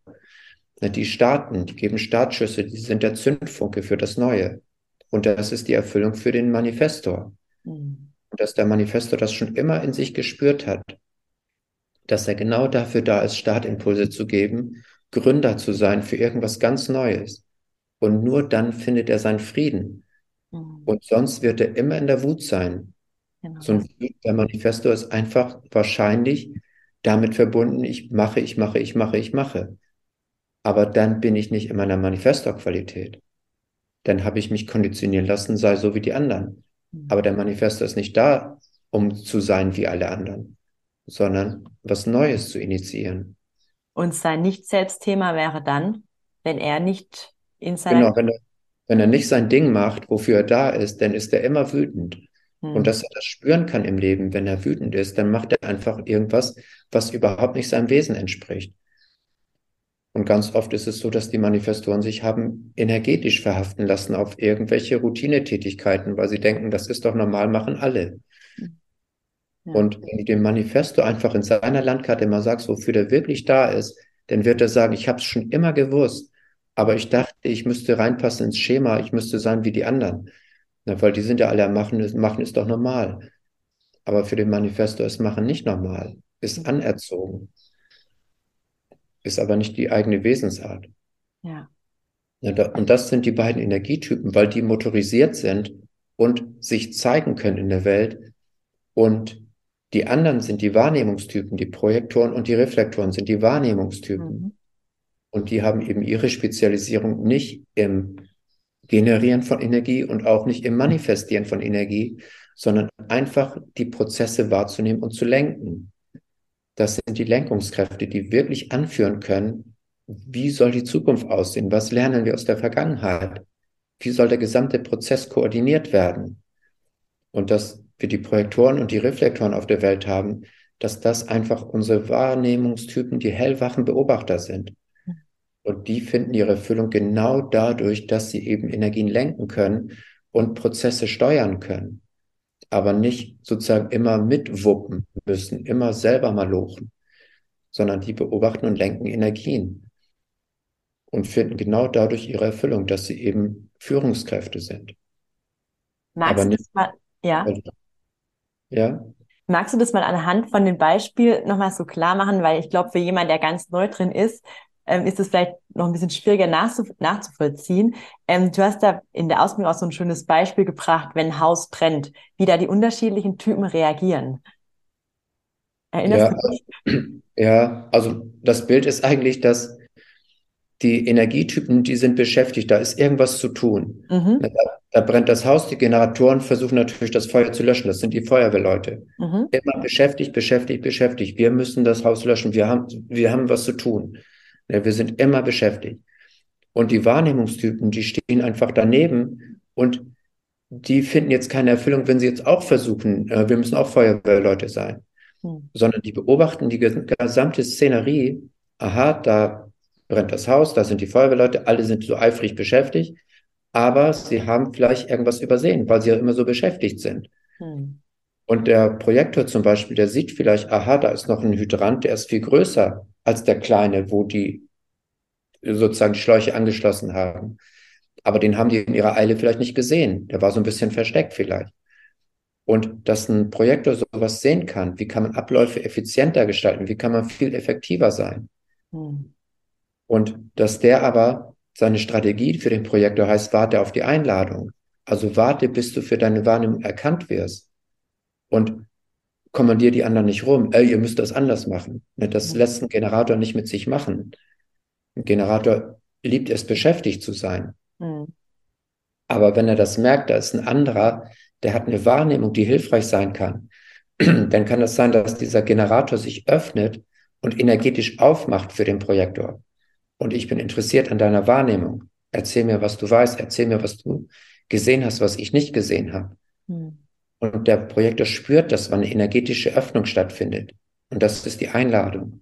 Die starten, die geben Startschüsse, die sind der Zündfunke für das Neue. Und das ist die Erfüllung für den Manifestor. Mhm. Dass der Manifestor das schon immer in sich gespürt hat. Dass er genau dafür da ist, Startimpulse zu geben, Gründer zu sein für irgendwas ganz Neues. Und nur dann findet er seinen Frieden. Mhm. Und sonst wird er immer in der Wut sein. Genau. So ein der Manifestor ist einfach wahrscheinlich damit verbunden, ich mache, ich mache, ich mache, ich mache. Aber dann bin ich nicht in meiner Manifestor-Qualität dann habe ich mich konditionieren lassen, sei so wie die anderen. Mhm. Aber der Manifesto ist nicht da, um zu sein wie alle anderen, sondern was Neues zu initiieren. Und sein Nicht-Selbst-Thema wäre dann, wenn er nicht in seinem... Genau, wenn er, wenn er nicht sein Ding macht, wofür er da ist, dann ist er immer wütend. Und hm. dass er das spüren kann im Leben, wenn er wütend ist, dann macht er einfach irgendwas, was überhaupt nicht seinem Wesen entspricht. Und ganz oft ist es so, dass die Manifestoren sich haben energetisch verhaften lassen auf irgendwelche Routinetätigkeiten, weil sie denken, das ist doch normal, machen alle. Ja. Und wenn du dem Manifesto einfach in seiner Landkarte mal sagst, wofür der wirklich da ist, dann wird er sagen, ich habe es schon immer gewusst, aber ich dachte, ich müsste reinpassen ins Schema, ich müsste sein wie die anderen. Na, weil die sind ja alle am Machen, machen ist doch normal. Aber für den Manifesto ist Machen nicht normal, ist anerzogen ist aber nicht die eigene Wesensart. Ja. Und das sind die beiden Energietypen, weil die motorisiert sind und sich zeigen können in der Welt. Und die anderen sind die Wahrnehmungstypen, die Projektoren und die Reflektoren sind die Wahrnehmungstypen. Mhm. Und die haben eben ihre Spezialisierung nicht im Generieren von Energie und auch nicht im Manifestieren von Energie, sondern einfach die Prozesse wahrzunehmen und zu lenken. Das sind die Lenkungskräfte, die wirklich anführen können, wie soll die Zukunft aussehen? Was lernen wir aus der Vergangenheit? Wie soll der gesamte Prozess koordiniert werden? Und dass wir die Projektoren und die Reflektoren auf der Welt haben, dass das einfach unsere Wahrnehmungstypen, die hellwachen Beobachter sind. Und die finden ihre Erfüllung genau dadurch, dass sie eben Energien lenken können und Prozesse steuern können aber nicht sozusagen immer mitwuppen müssen, immer selber mal lochen, sondern die beobachten und lenken Energien und finden genau dadurch ihre Erfüllung, dass sie eben Führungskräfte sind. Magst aber du das mal, ja? Ja? Magst du das mal anhand von dem Beispiel nochmal so klar machen? Weil ich glaube, für jemanden, der ganz neu drin ist, ähm, ist es vielleicht noch ein bisschen schwieriger nachzuvollziehen. Ähm, du hast da in der Ausbildung auch so ein schönes Beispiel gebracht, wenn ein Haus brennt, wie da die unterschiedlichen Typen reagieren. Erinnerst ja, du dich? Ja, also das Bild ist eigentlich, dass die Energietypen, die sind beschäftigt, da ist irgendwas zu tun. Mhm. Da, da, brennt das Haus, die Generatoren versuchen natürlich das Feuer zu löschen, das sind die Feuerwehrleute. Mhm. Immer beschäftigt, beschäftigt, beschäftigt. Wir müssen das Haus löschen, wir haben, wir haben was zu tun. Ja, wir sind immer beschäftigt. Und die Wahrnehmungstypen, die stehen einfach daneben und die finden jetzt keine Erfüllung, wenn sie jetzt auch versuchen, äh, wir müssen auch Feuerwehrleute sein, hm. sondern die beobachten die gesamte Szenerie. Aha, da brennt das Haus, da sind die Feuerwehrleute, alle sind so eifrig beschäftigt, aber sie haben vielleicht irgendwas übersehen, weil sie ja immer so beschäftigt sind. Hm. Und der Projektor zum Beispiel, der sieht vielleicht, aha, da ist noch ein Hydrant, der ist viel größer als der kleine, wo die sozusagen die Schläuche angeschlossen haben. Aber den haben die in ihrer Eile vielleicht nicht gesehen. Der war so ein bisschen versteckt vielleicht. Und dass ein Projektor sowas sehen kann, wie kann man Abläufe effizienter gestalten, wie kann man viel effektiver sein. Hm. Und dass der aber seine Strategie für den Projektor heißt, warte auf die Einladung. Also warte, bis du für deine Wahrnehmung erkannt wirst. Und kommandier die anderen nicht rum, ey, ihr müsst das anders machen. Das lässt ein Generator nicht mit sich machen. Ein Generator liebt es, beschäftigt zu sein. Mhm. Aber wenn er das merkt, da ist ein anderer, der hat eine Wahrnehmung, die hilfreich sein kann, dann kann es das sein, dass dieser Generator sich öffnet und energetisch aufmacht für den Projektor. Und ich bin interessiert an deiner Wahrnehmung. Erzähl mir, was du weißt, erzähl mir, was du gesehen hast, was ich nicht gesehen habe. Hm. Und der Projektor spürt, dass eine energetische Öffnung stattfindet. Und das ist die Einladung.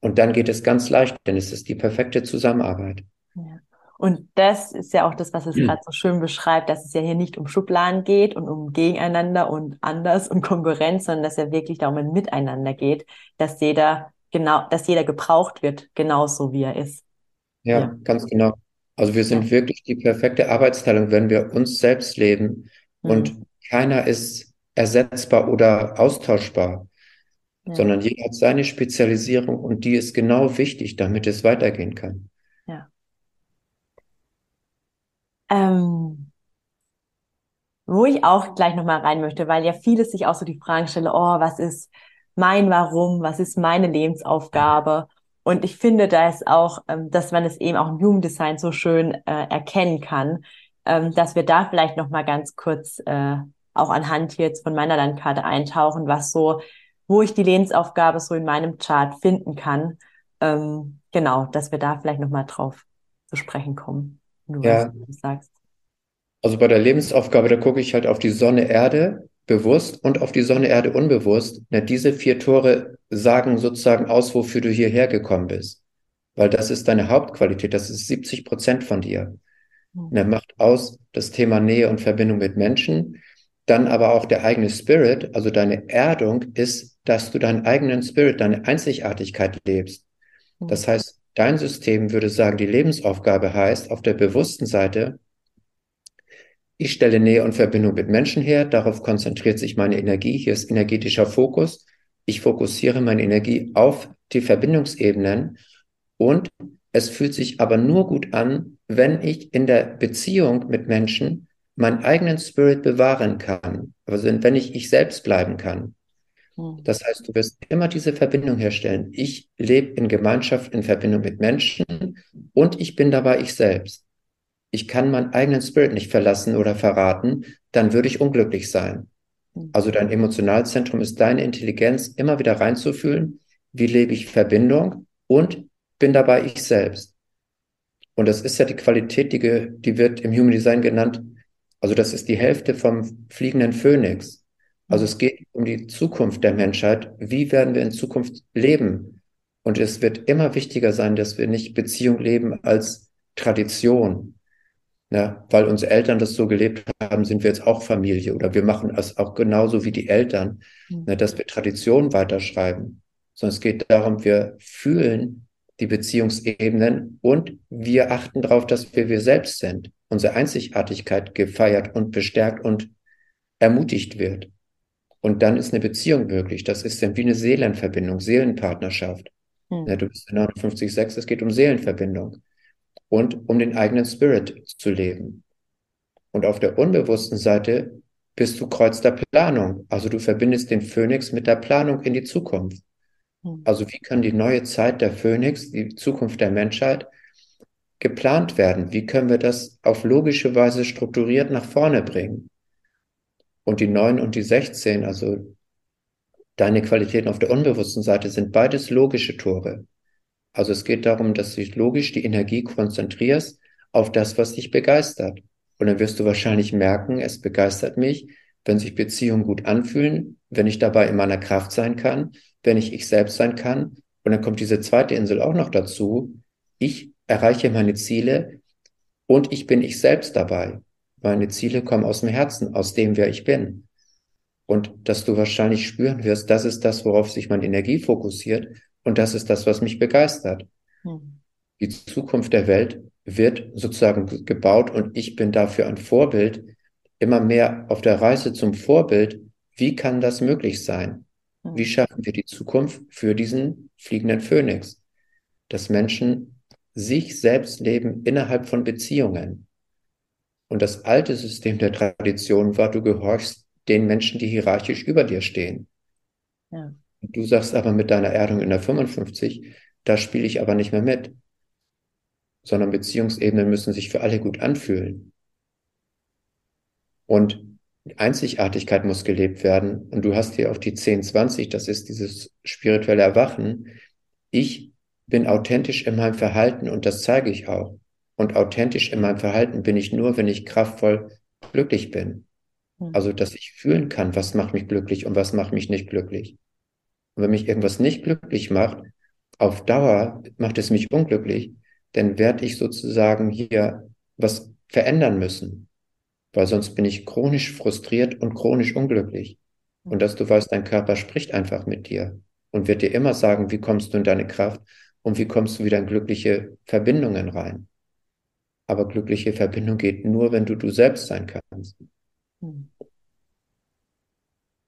Und dann geht es ganz leicht, denn es ist die perfekte Zusammenarbeit. Ja. Und das ist ja auch das, was es mhm. gerade so schön beschreibt, dass es ja hier nicht um Schubladen geht und um Gegeneinander und anders und Konkurrenz, sondern dass ja wirklich darum ein Miteinander geht, dass jeder genau, dass jeder gebraucht wird, genauso wie er ist. Ja, ja. ganz genau. Also wir sind ja. wirklich die perfekte Arbeitsteilung, wenn wir uns selbst leben mhm. und keiner ist ersetzbar oder austauschbar, ja. sondern jeder hat seine Spezialisierung und die ist genau wichtig, damit es weitergehen kann. Ähm, wo ich auch gleich nochmal rein möchte, weil ja viele sich auch so die Fragen stellen, oh, was ist mein Warum, was ist meine Lebensaufgabe? Und ich finde, da ist auch, ähm, dass man es eben auch im Jugenddesign so schön äh, erkennen kann, ähm, dass wir da vielleicht nochmal ganz kurz äh, auch anhand jetzt von meiner Landkarte eintauchen, was so, wo ich die Lebensaufgabe so in meinem Chart finden kann. Ähm, genau, dass wir da vielleicht nochmal drauf zu sprechen kommen du ja. sagst. Also bei der Lebensaufgabe, da gucke ich halt auf die Sonne, Erde bewusst und auf die Sonne, Erde unbewusst. Na, diese vier Tore sagen sozusagen aus, wofür du hierher gekommen bist. Weil das ist deine Hauptqualität, das ist 70 Prozent von dir. Mhm. Na, macht aus das Thema Nähe und Verbindung mit Menschen. Dann aber auch der eigene Spirit, also deine Erdung ist, dass du deinen eigenen Spirit, deine Einzigartigkeit lebst. Mhm. Das heißt, Dein System würde sagen, die Lebensaufgabe heißt auf der bewussten Seite, ich stelle Nähe und Verbindung mit Menschen her, darauf konzentriert sich meine Energie, hier ist energetischer Fokus. Ich fokussiere meine Energie auf die Verbindungsebenen und es fühlt sich aber nur gut an, wenn ich in der Beziehung mit Menschen meinen eigenen Spirit bewahren kann, also wenn ich ich selbst bleiben kann. Hm. Das heißt, du wirst immer diese Verbindung herstellen. Ich lebe in Gemeinschaft, in Verbindung mit Menschen und ich bin dabei ich selbst. Ich kann meinen eigenen Spirit nicht verlassen oder verraten, dann würde ich unglücklich sein. Hm. Also dein Emotionalzentrum ist deine Intelligenz, immer wieder reinzufühlen, wie lebe ich Verbindung und bin dabei ich selbst. Und das ist ja die Qualität, die, die wird im Human Design genannt. Also das ist die Hälfte vom fliegenden Phönix. Also es geht um die Zukunft der Menschheit. Wie werden wir in Zukunft leben? Und es wird immer wichtiger sein, dass wir nicht Beziehung leben als Tradition. Ja, weil unsere Eltern das so gelebt haben, sind wir jetzt auch Familie oder wir machen es auch genauso wie die Eltern, mhm. ne, dass wir Tradition weiterschreiben. Sondern es geht darum, wir fühlen die Beziehungsebenen und wir achten darauf, dass wir wir selbst sind, unsere Einzigartigkeit gefeiert und bestärkt und ermutigt wird. Und dann ist eine Beziehung möglich. Das ist dann wie eine Seelenverbindung, Seelenpartnerschaft. Hm. Ja, du bist 59,6, es geht um Seelenverbindung und um den eigenen Spirit zu leben. Und auf der unbewussten Seite bist du Kreuz der Planung. Also du verbindest den Phönix mit der Planung in die Zukunft. Hm. Also wie kann die neue Zeit der Phönix, die Zukunft der Menschheit, geplant werden? Wie können wir das auf logische Weise strukturiert nach vorne bringen? Und die 9 und die 16, also deine Qualitäten auf der unbewussten Seite, sind beides logische Tore. Also es geht darum, dass du logisch die Energie konzentrierst auf das, was dich begeistert. Und dann wirst du wahrscheinlich merken, es begeistert mich, wenn sich Beziehungen gut anfühlen, wenn ich dabei in meiner Kraft sein kann, wenn ich ich selbst sein kann. Und dann kommt diese zweite Insel auch noch dazu. Ich erreiche meine Ziele und ich bin ich selbst dabei. Meine Ziele kommen aus dem Herzen, aus dem, wer ich bin. Und dass du wahrscheinlich spüren wirst, das ist das, worauf sich meine Energie fokussiert. Und das ist das, was mich begeistert. Hm. Die Zukunft der Welt wird sozusagen gebaut und ich bin dafür ein Vorbild, immer mehr auf der Reise zum Vorbild. Wie kann das möglich sein? Hm. Wie schaffen wir die Zukunft für diesen fliegenden Phönix? Dass Menschen sich selbst leben innerhalb von Beziehungen. Und das alte System der Tradition war, du gehorchst den Menschen, die hierarchisch über dir stehen. Ja. Du sagst aber mit deiner Erdung in der 55, da spiele ich aber nicht mehr mit. sondern Beziehungsebenen müssen sich für alle gut anfühlen. Und Einzigartigkeit muss gelebt werden. Und du hast hier auch die 1020, das ist dieses spirituelle Erwachen. Ich bin authentisch in meinem Verhalten und das zeige ich auch. Und authentisch in meinem Verhalten bin ich nur, wenn ich kraftvoll glücklich bin. Hm. Also, dass ich fühlen kann, was macht mich glücklich und was macht mich nicht glücklich. Und wenn mich irgendwas nicht glücklich macht, auf Dauer macht es mich unglücklich, dann werde ich sozusagen hier was verändern müssen. Weil sonst bin ich chronisch frustriert und chronisch unglücklich. Und dass du weißt, dein Körper spricht einfach mit dir und wird dir immer sagen, wie kommst du in deine Kraft und wie kommst du wieder in glückliche Verbindungen rein. Aber glückliche Verbindung geht nur, wenn du du selbst sein kannst. Hm.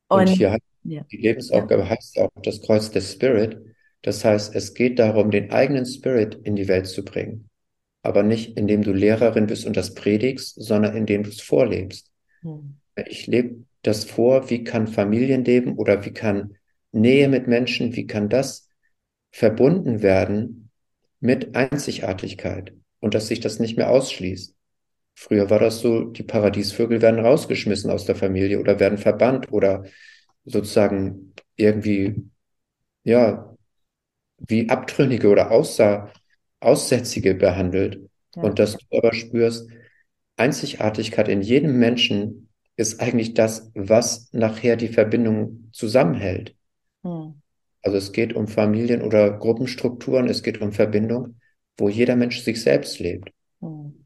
Und, und hier ja. die Lebensaufgabe ja. heißt auch das Kreuz des Spirit. Das heißt, es geht darum, den eigenen Spirit in die Welt zu bringen. Aber nicht, indem du Lehrerin bist und das predigst, sondern indem du es vorlebst. Hm. Ich lebe das vor, wie kann Familienleben oder wie kann Nähe mit Menschen, wie kann das verbunden werden mit Einzigartigkeit und dass sich das nicht mehr ausschließt. Früher war das so, die Paradiesvögel werden rausgeschmissen aus der Familie oder werden verbannt oder sozusagen irgendwie, ja, wie Abtrünnige oder Außer, Aussätzige behandelt. Ja. Und dass du aber spürst, Einzigartigkeit in jedem Menschen ist eigentlich das, was nachher die Verbindung zusammenhält. Hm. Also es geht um Familien- oder Gruppenstrukturen, es geht um Verbindung, wo jeder Mensch sich selbst lebt. Hm.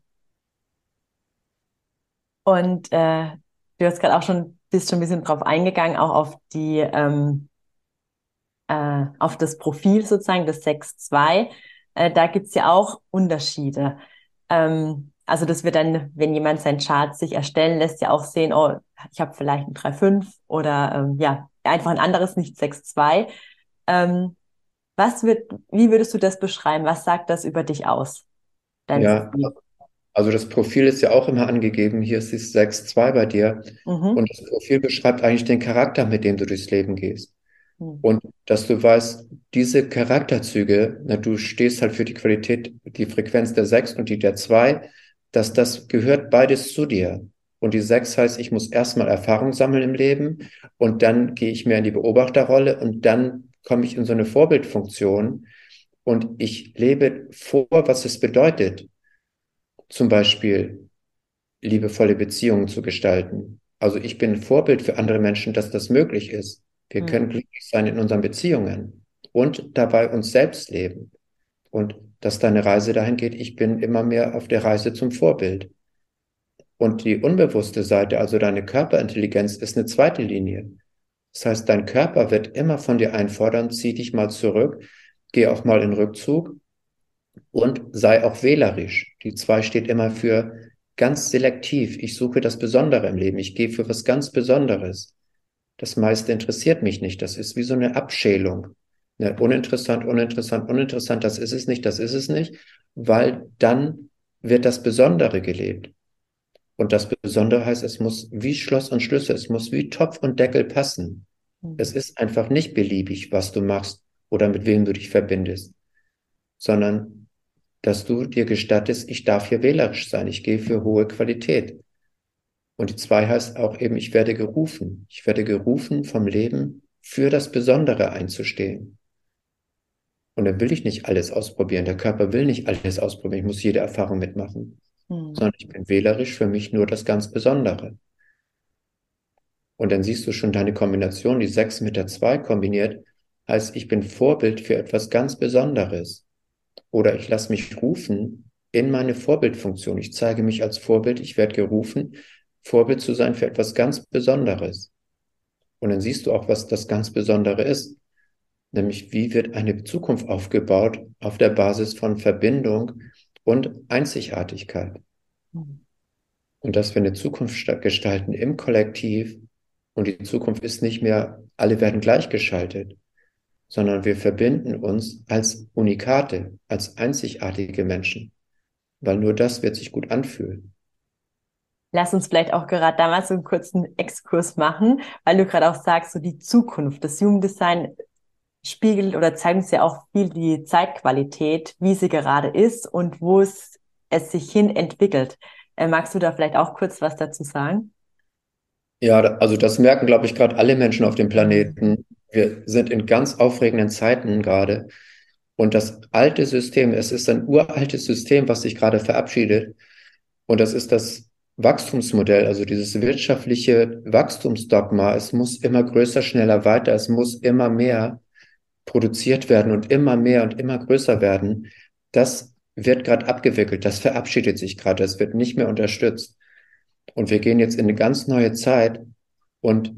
Und äh, du hast gerade auch schon, bist schon ein bisschen drauf eingegangen, auch auf die, ähm, äh, auf das Profil sozusagen, das 6.2. Äh, da gibt's ja auch Unterschiede. Ähm, also das wird dann, wenn jemand sein Chart sich erstellen lässt, ja auch sehen, oh, ich habe vielleicht ein 3.5 oder ähm, ja, einfach ein anderes, nicht 6.2. Ähm, was wird, wie würdest du das beschreiben? Was sagt das über dich aus? Dein ja, Profil? Also das Profil ist ja auch immer angegeben. Hier ist es 6.2 bei dir. Mhm. Und das Profil beschreibt eigentlich den Charakter, mit dem du durchs Leben gehst. Mhm. Und dass du weißt, diese Charakterzüge, na, du stehst halt für die Qualität, die Frequenz der 6 und die der 2, dass das gehört beides zu dir. Und die 6 heißt, ich muss erstmal Erfahrung sammeln im Leben und dann gehe ich mehr in die Beobachterrolle und dann komme ich in so eine Vorbildfunktion und ich lebe vor, was es bedeutet, zum Beispiel liebevolle Beziehungen zu gestalten. Also ich bin Vorbild für andere Menschen, dass das möglich ist. Wir mhm. können glücklich sein in unseren Beziehungen und dabei uns selbst leben. Und dass deine Reise dahin geht, ich bin immer mehr auf der Reise zum Vorbild. Und die unbewusste Seite, also deine Körperintelligenz, ist eine zweite Linie. Das heißt, dein Körper wird immer von dir einfordern, zieh dich mal zurück, geh auch mal in Rückzug und sei auch wählerisch. Die zwei steht immer für ganz selektiv. Ich suche das Besondere im Leben. Ich gehe für was ganz Besonderes. Das meiste interessiert mich nicht. Das ist wie so eine Abschälung. Ne, uninteressant, uninteressant, uninteressant. Das ist es nicht, das ist es nicht, weil dann wird das Besondere gelebt. Und das Besondere heißt, es muss wie Schloss und Schlüssel, es muss wie Topf und Deckel passen. Mhm. Es ist einfach nicht beliebig, was du machst oder mit wem du dich verbindest, sondern dass du dir gestattest, ich darf hier wählerisch sein, ich gehe für hohe Qualität. Und die zwei heißt auch eben, ich werde gerufen. Ich werde gerufen vom Leben für das Besondere einzustehen. Und dann will ich nicht alles ausprobieren. Der Körper will nicht alles ausprobieren. Ich muss jede Erfahrung mitmachen mhm. sondern ich bin wählerisch für mich nur das ganz Besondere. Und dann siehst du schon deine Kombination, die 6 mit der 2 kombiniert, heißt, ich bin Vorbild für etwas ganz Besonderes. Oder ich lasse mich rufen in meine Vorbildfunktion. Ich zeige mich als Vorbild, ich werde gerufen, Vorbild zu sein für etwas ganz Besonderes. Und dann siehst du auch, was das ganz Besondere ist. Nämlich, wie wird eine Zukunft aufgebaut auf der Basis von Verbindung und Einzigartigkeit. Und dass wir eine Zukunft gestalten im Kollektiv und die Zukunft ist nicht mehr, alle werden gleichgeschaltet, sondern wir verbinden uns als Unikate, als einzigartige Menschen, weil nur das wird sich gut anfühlen. Lass uns vielleicht auch gerade damals so einen kurzen Exkurs machen, weil du gerade auch sagst, so die Zukunft, das Jugenddesign spiegelt oder zeigt uns ja auch viel die Zeitqualität, wie sie gerade ist und wo es, es sich hin entwickelt. Äh, magst du da vielleicht auch kurz was dazu sagen? Ja, also das merken, glaube ich, gerade alle Menschen auf dem Planeten. Wir sind in ganz aufregenden Zeiten gerade. Und das alte System, es ist ein uraltes System, was sich gerade verabschiedet. Und das ist das Wachstumsmodell, also dieses wirtschaftliche Wachstumsdogma. Es muss immer größer, schneller, weiter. Es muss immer mehr produziert werden und immer mehr und immer größer werden. Das wird gerade abgewickelt. Das verabschiedet sich gerade. Das wird nicht mehr unterstützt. Und wir gehen jetzt in eine ganz neue Zeit. Und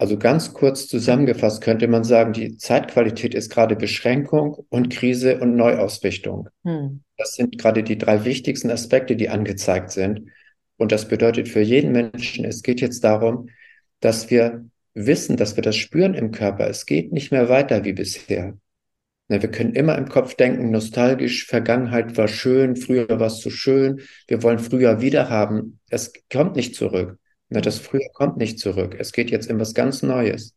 also ganz kurz zusammengefasst könnte man sagen, die Zeitqualität ist gerade Beschränkung und Krise und Neuausrichtung. Hm. Das sind gerade die drei wichtigsten Aspekte, die angezeigt sind. Und das bedeutet für jeden Menschen, es geht jetzt darum, dass wir wissen, dass wir das spüren im Körper. Es geht nicht mehr weiter wie bisher. Wir können immer im Kopf denken, nostalgisch, Vergangenheit war schön, früher war es so schön, wir wollen früher wieder haben. Es kommt nicht zurück. Ne, das früher kommt nicht zurück. Es geht jetzt in was ganz Neues.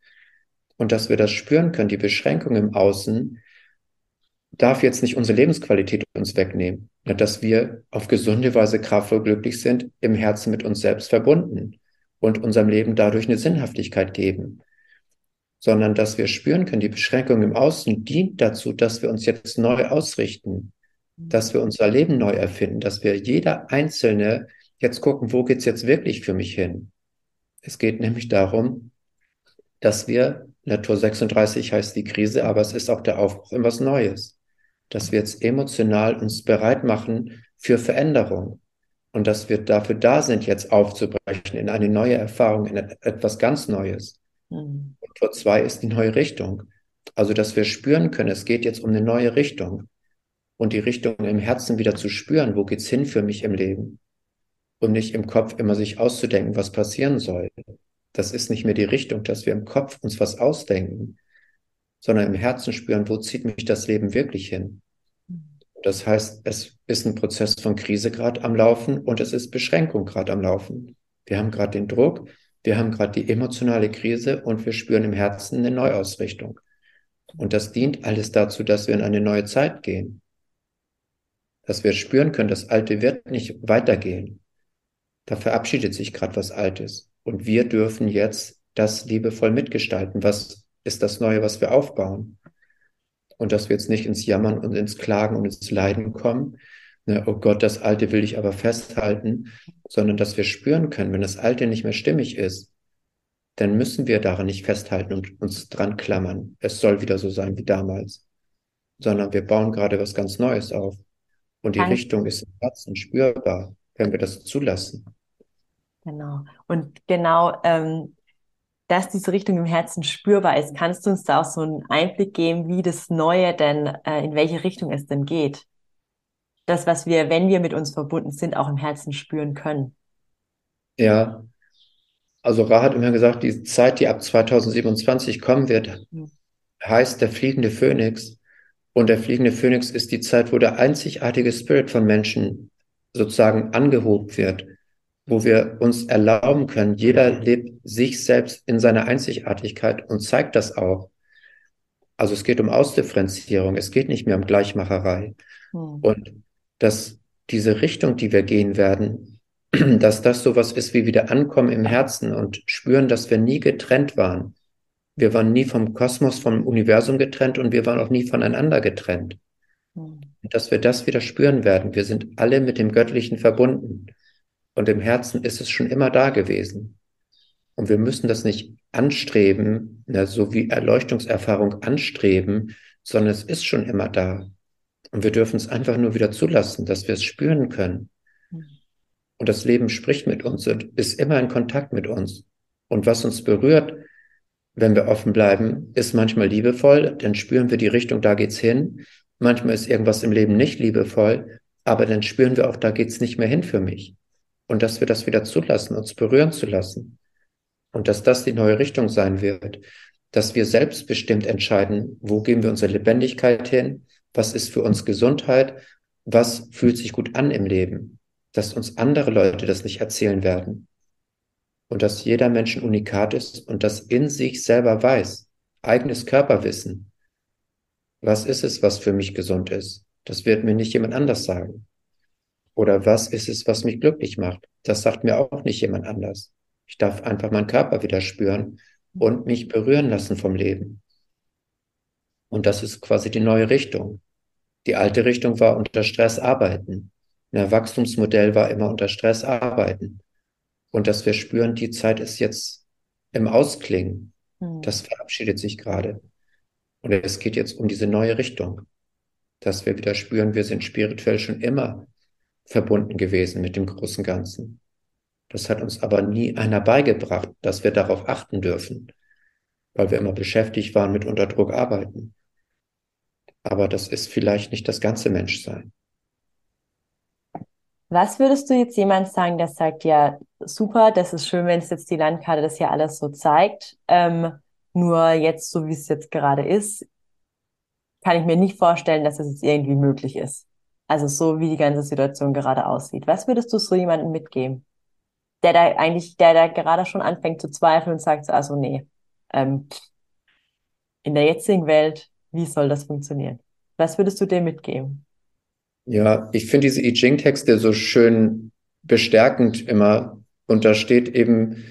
Und dass wir das spüren können, die Beschränkung im Außen, darf jetzt nicht unsere Lebensqualität uns wegnehmen. Ne, dass wir auf gesunde Weise kraftvoll glücklich sind, im Herzen mit uns selbst verbunden und unserem Leben dadurch eine Sinnhaftigkeit geben sondern dass wir spüren können, die Beschränkung im Außen dient dazu, dass wir uns jetzt neu ausrichten, dass wir unser Leben neu erfinden, dass wir jeder Einzelne jetzt gucken, wo geht's jetzt wirklich für mich hin? Es geht nämlich darum, dass wir, Natur 36 heißt die Krise, aber es ist auch der Aufbruch in was Neues, dass wir jetzt emotional uns bereit machen für Veränderung und dass wir dafür da sind, jetzt aufzubrechen in eine neue Erfahrung, in etwas ganz Neues. Mhm. Tor zwei ist die neue Richtung. Also, dass wir spüren können, es geht jetzt um eine neue Richtung. Und die Richtung im Herzen wieder zu spüren, wo geht's hin für mich im Leben? Und nicht im Kopf immer sich auszudenken, was passieren soll. Das ist nicht mehr die Richtung, dass wir im Kopf uns was ausdenken, sondern im Herzen spüren, wo zieht mich das Leben wirklich hin? Das heißt, es ist ein Prozess von Krise gerade am Laufen und es ist Beschränkung gerade am Laufen. Wir haben gerade den Druck, wir haben gerade die emotionale Krise und wir spüren im Herzen eine Neuausrichtung. Und das dient alles dazu, dass wir in eine neue Zeit gehen. Dass wir spüren können, das Alte wird nicht weitergehen. Da verabschiedet sich gerade was Altes. Und wir dürfen jetzt das liebevoll mitgestalten. Was ist das Neue, was wir aufbauen? Und dass wir jetzt nicht ins Jammern und ins Klagen und ins Leiden kommen, ne, oh Gott, das Alte will ich aber festhalten, sondern dass wir spüren können, wenn das Alte nicht mehr stimmig ist, dann müssen wir daran nicht festhalten und uns dran klammern. Es soll wieder so sein wie damals, sondern wir bauen gerade was ganz Neues auf. Und die Kann Richtung ist im Herzen spürbar, wenn wir das zulassen. Genau. Und genau, ähm, dass diese Richtung im Herzen spürbar ist, kannst du uns da auch so einen Einblick geben, wie das Neue denn, äh, in welche Richtung es denn geht? das, was wir, wenn wir mit uns verbunden sind, auch im Herzen spüren können. Ja, also Ra hat immer gesagt, die Zeit, die ab 2027 kommen wird, mhm. heißt der fliegende Phönix. Und der fliegende Phönix ist die Zeit, wo der einzigartige Spirit von Menschen sozusagen angehoben wird, wo wir uns erlauben können, jeder lebt sich selbst in seiner Einzigartigkeit und zeigt das auch. Also es geht um Ausdifferenzierung, es geht nicht mehr um Gleichmacherei. Hm. Und dass diese Richtung, die wir gehen werden, dass das sowas ist wie wieder ankommen im Herzen und spüren, dass wir nie getrennt waren. Wir waren nie vom Kosmos, vom Universum getrennt und wir waren auch nie voneinander getrennt. Mhm. Dass wir das wieder spüren werden. Wir sind alle mit dem Göttlichen verbunden. Und im Herzen ist es schon immer da gewesen. Und wir müssen das nicht anstreben, na, so wie Erleuchtungserfahrung anstreben, sondern es ist schon immer da. Und wir dürfen es einfach nur wieder zulassen, dass wir es spüren können. Und das Leben spricht mit uns und ist immer in Kontakt mit uns. Und was uns berührt, wenn wir offen bleiben, ist manchmal liebevoll, dann spüren wir die Richtung, da geht's hin. Manchmal ist irgendwas im Leben nicht liebevoll, aber dann spüren wir auch, da geht's nicht mehr hin für mich. Und dass wir das wieder zulassen, uns berühren zu lassen. Und dass das die neue Richtung sein wird. Dass wir selbstbestimmt entscheiden, wo geben wir unsere Lebendigkeit hin, was ist für uns Gesundheit, was fühlt sich gut an im Leben, dass uns andere Leute das nicht erzählen werden und dass jeder Mensch ein Unikat ist und das in sich selber weiß. eigenes Körperwissen. Was ist es, was für mich gesund ist? Das wird mir nicht jemand anders sagen. Oder was ist es, was mich glücklich macht? Das sagt mir auch nicht jemand anders. Ich darf einfach meinen Körper wieder spüren und mich berühren lassen vom Leben. Und das ist quasi die neue Richtung. Die alte Richtung war unter Stress arbeiten. Ein Wachstumsmodell war immer unter Stress arbeiten. Und dass wir spüren, die Zeit ist jetzt im Ausklingen. Hm. Das verabschiedet sich gerade. Und es geht jetzt um diese neue Richtung. Dass wir wieder spüren, wir sind spirituell schon immer verbunden gewesen mit dem großen Ganzen. Das hat uns aber nie einer beigebracht, dass wir darauf achten dürfen, weil wir immer beschäftigt waren mit Unterdruck arbeiten. Aber das ist vielleicht nicht das ganze Menschsein. Was würdest du jetzt jemand sagen, der sagt, ja, super, das ist schön, wenn es jetzt die Landkarte das ja alles so zeigt. Ähm, nur jetzt, so wie es jetzt gerade ist, kann ich mir nicht vorstellen, dass es jetzt irgendwie möglich ist. Also so wie die ganze Situation gerade aussieht. Was würdest du so jemandem mitgeben? Der da eigentlich, der da gerade schon anfängt zu zweifeln und sagt so, also nee, ähm, in der jetzigen Welt wie soll das funktionieren? Was würdest du dem mitgeben? Ja, ich finde diese I Ching-Texte so schön bestärkend immer. Und da steht eben,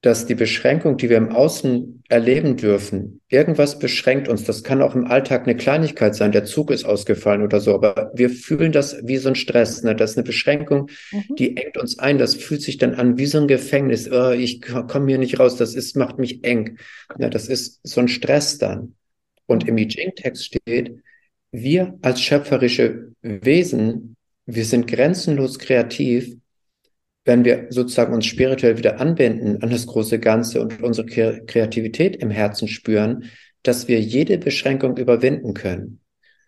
dass die Beschränkung, die wir im Außen erleben dürfen, irgendwas beschränkt uns. Das kann auch im Alltag eine Kleinigkeit sein. Der Zug ist ausgefallen oder so. Aber wir fühlen das wie so ein Stress. Ne? Das ist eine Beschränkung, mhm. die engt uns ein. Das fühlt sich dann an wie so ein Gefängnis. Oh, ich komme hier nicht raus. Das ist, macht mich eng. Ne? Das ist so ein Stress dann. Und im I Ching-Text steht, wir als schöpferische Wesen, wir sind grenzenlos kreativ, wenn wir sozusagen uns spirituell wieder anwenden an das große Ganze und unsere Kreativität im Herzen spüren, dass wir jede Beschränkung überwinden können.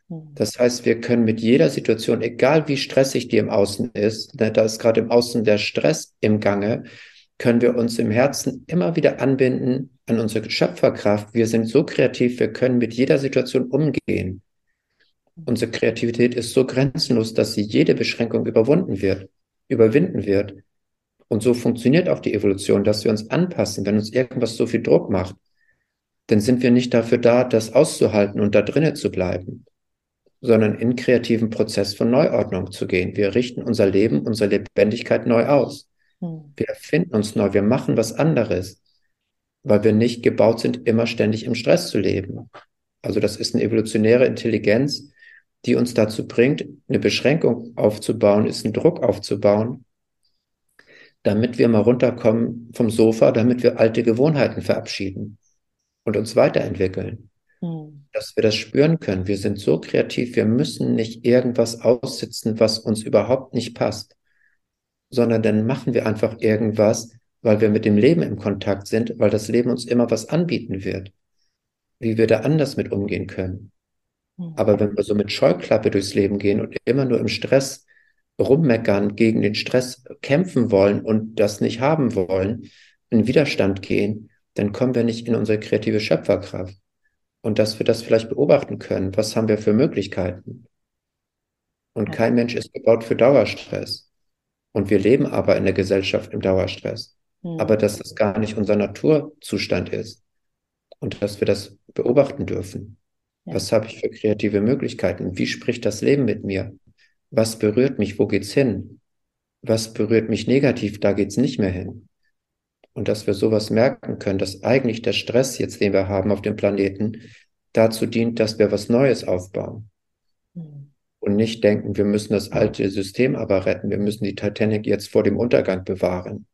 Hm. Das heißt, wir können mit jeder Situation, egal wie stressig die im Außen ist, ne, da ist gerade im Außen der Stress im Gange, können wir uns im Herzen immer wieder anbinden an unsere Schöpferkraft. Wir sind so kreativ, wir können mit jeder Situation umgehen. Unsere Kreativität ist so grenzenlos, dass sie jede Beschränkung überwunden wird, überwinden wird. Und so funktioniert auch die Evolution, dass wir uns anpassen, wenn uns irgendwas so viel Druck macht. Dann sind wir nicht dafür da, das auszuhalten und da drinnen zu bleiben, sondern in kreativen Prozess von Neuordnung zu gehen. Wir richten unser Leben, unsere Lebendigkeit neu aus. Hm. Wir erfinden uns neu, wir machen was anderes, weil wir nicht gebaut sind, immer ständig im Stress zu leben. Also das ist eine evolutionäre Intelligenz, die uns dazu bringt, eine Beschränkung aufzubauen, ist ein Druck aufzubauen, damit wir mal runterkommen vom Sofa, damit wir alte Gewohnheiten verabschieden und uns weiterentwickeln. Hm. Dass wir das spüren können. Wir sind so kreativ, wir müssen nicht irgendwas aussitzen, was uns überhaupt nicht passt sondern dann machen wir einfach irgendwas, weil wir mit dem Leben im Kontakt sind, weil das Leben uns immer was anbieten wird, wie wir da anders mit umgehen können. Mhm. Aber wenn wir so mit Scheuklappe durchs Leben gehen und immer nur im Stress rummeckern, gegen den Stress kämpfen wollen und das nicht haben wollen, in Widerstand gehen, dann kommen wir nicht in unsere kreative Schöpferkraft. Und dass wir das vielleicht beobachten können, was haben wir für Möglichkeiten? Und kein Mensch ist gebaut für Dauerstress. Und wir leben aber in der Gesellschaft im Dauerstress. Mhm. Aber dass das gar nicht unser Naturzustand ist. Und dass wir das beobachten dürfen. Ja. Was habe ich für kreative Möglichkeiten? Wie spricht das Leben mit mir? Was berührt mich? Wo geht's hin? Was berührt mich negativ? Da geht's nicht mehr hin. Und dass wir sowas merken können, dass eigentlich der Stress jetzt, den wir haben auf dem Planeten, dazu dient, dass wir was Neues aufbauen. Mhm und nicht denken, wir müssen das alte System aber retten, wir müssen die Titanic jetzt vor dem Untergang bewahren.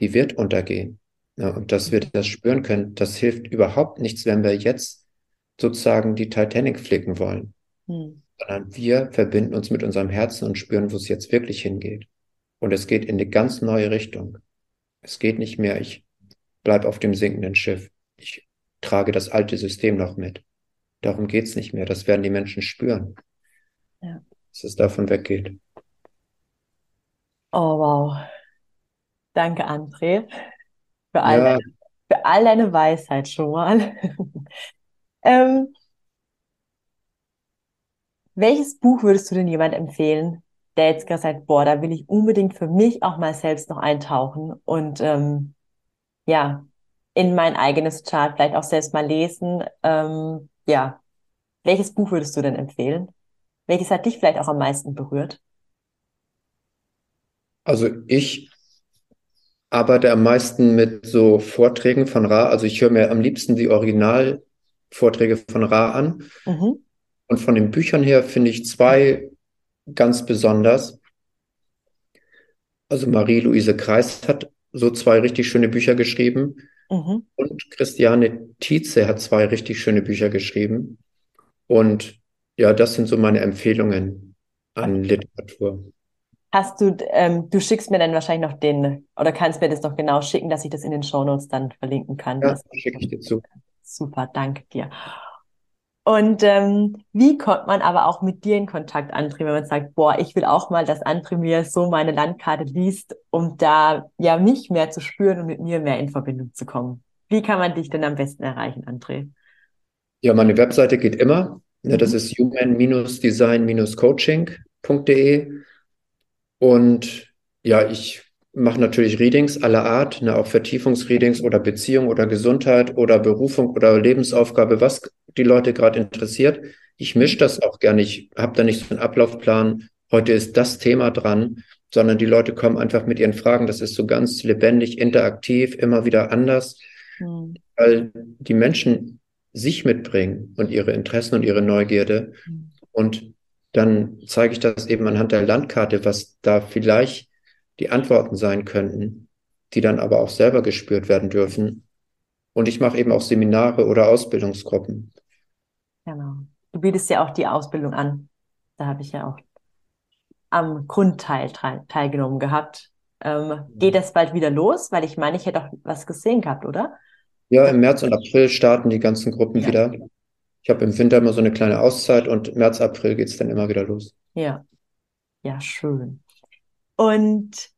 Die wird untergehen. Ja, und dass wir das spüren können, das hilft überhaupt nichts, wenn wir jetzt sozusagen die Titanic flicken wollen. Hm. Sondern wir verbinden uns mit unserem Herzen und spüren, wo es jetzt wirklich hingeht. Und es geht in eine ganz neue Richtung. Es geht nicht mehr, ich bleib auf dem sinkenden Schiff. Ich trage das alte System noch mit. Darum geht's nicht mehr. Das werden die Menschen spüren. Ja. Dass es davon weggeht. Oh, wow. Danke, André, für all, ja. deine, für all deine Weisheit schon mal. ähm, welches Buch würdest du denn jemand empfehlen, der jetzt gerade sagt, boah, da will ich unbedingt für mich auch mal selbst noch eintauchen und ähm, ja, in mein eigenes Chart, vielleicht auch selbst mal lesen. Ähm, ja, welches Buch würdest du denn empfehlen? Welches hat dich vielleicht auch am meisten berührt? Also ich arbeite am meisten mit so Vorträgen von Ra. Also ich höre mir am liebsten die Originalvorträge von Ra an. Mhm. Und von den Büchern her finde ich zwei ganz besonders. Also Marie-Louise Kreis hat so zwei richtig schöne Bücher geschrieben. Mhm. Und Christiane Tietze hat zwei richtig schöne Bücher geschrieben. Und ja, das sind so meine Empfehlungen an Literatur. Hast du, ähm, du schickst mir dann wahrscheinlich noch den, oder kannst mir das noch genau schicken, dass ich das in den Shownotes dann verlinken kann. Ja, schicke ich dir zu. Super, danke dir. Und ähm, wie kommt man aber auch mit dir in Kontakt, André, wenn man sagt, boah, ich will auch mal, dass André mir so meine Landkarte liest, um da ja mich mehr zu spüren und mit mir mehr in Verbindung zu kommen. Wie kann man dich denn am besten erreichen, André? Ja, meine Webseite geht immer. Ja, das mhm. ist human-design-coaching.de. Und ja, ich mache natürlich Readings aller Art, ne, auch Vertiefungsreadings oder Beziehung oder Gesundheit oder Berufung oder Lebensaufgabe, was die Leute gerade interessiert. Ich mische das auch gerne. Ich habe da nicht so einen Ablaufplan. Heute ist das Thema dran, sondern die Leute kommen einfach mit ihren Fragen. Das ist so ganz lebendig, interaktiv, immer wieder anders, mhm. weil die Menschen sich mitbringen und ihre Interessen und ihre Neugierde. Mhm. Und dann zeige ich das eben anhand der Landkarte, was da vielleicht die Antworten sein könnten, die dann aber auch selber gespürt werden dürfen. Und ich mache eben auch Seminare oder Ausbildungsgruppen. Genau. Du bietest ja auch die Ausbildung an. Da habe ich ja auch am Grundteil teilgenommen gehabt. Ähm, geht das bald wieder los? Weil ich meine, ich hätte auch was gesehen gehabt, oder? Ja, im März und April starten die ganzen Gruppen ja. wieder. Ich habe im Winter immer so eine kleine Auszeit und März, April geht es dann immer wieder los. Ja. Ja, schön. Und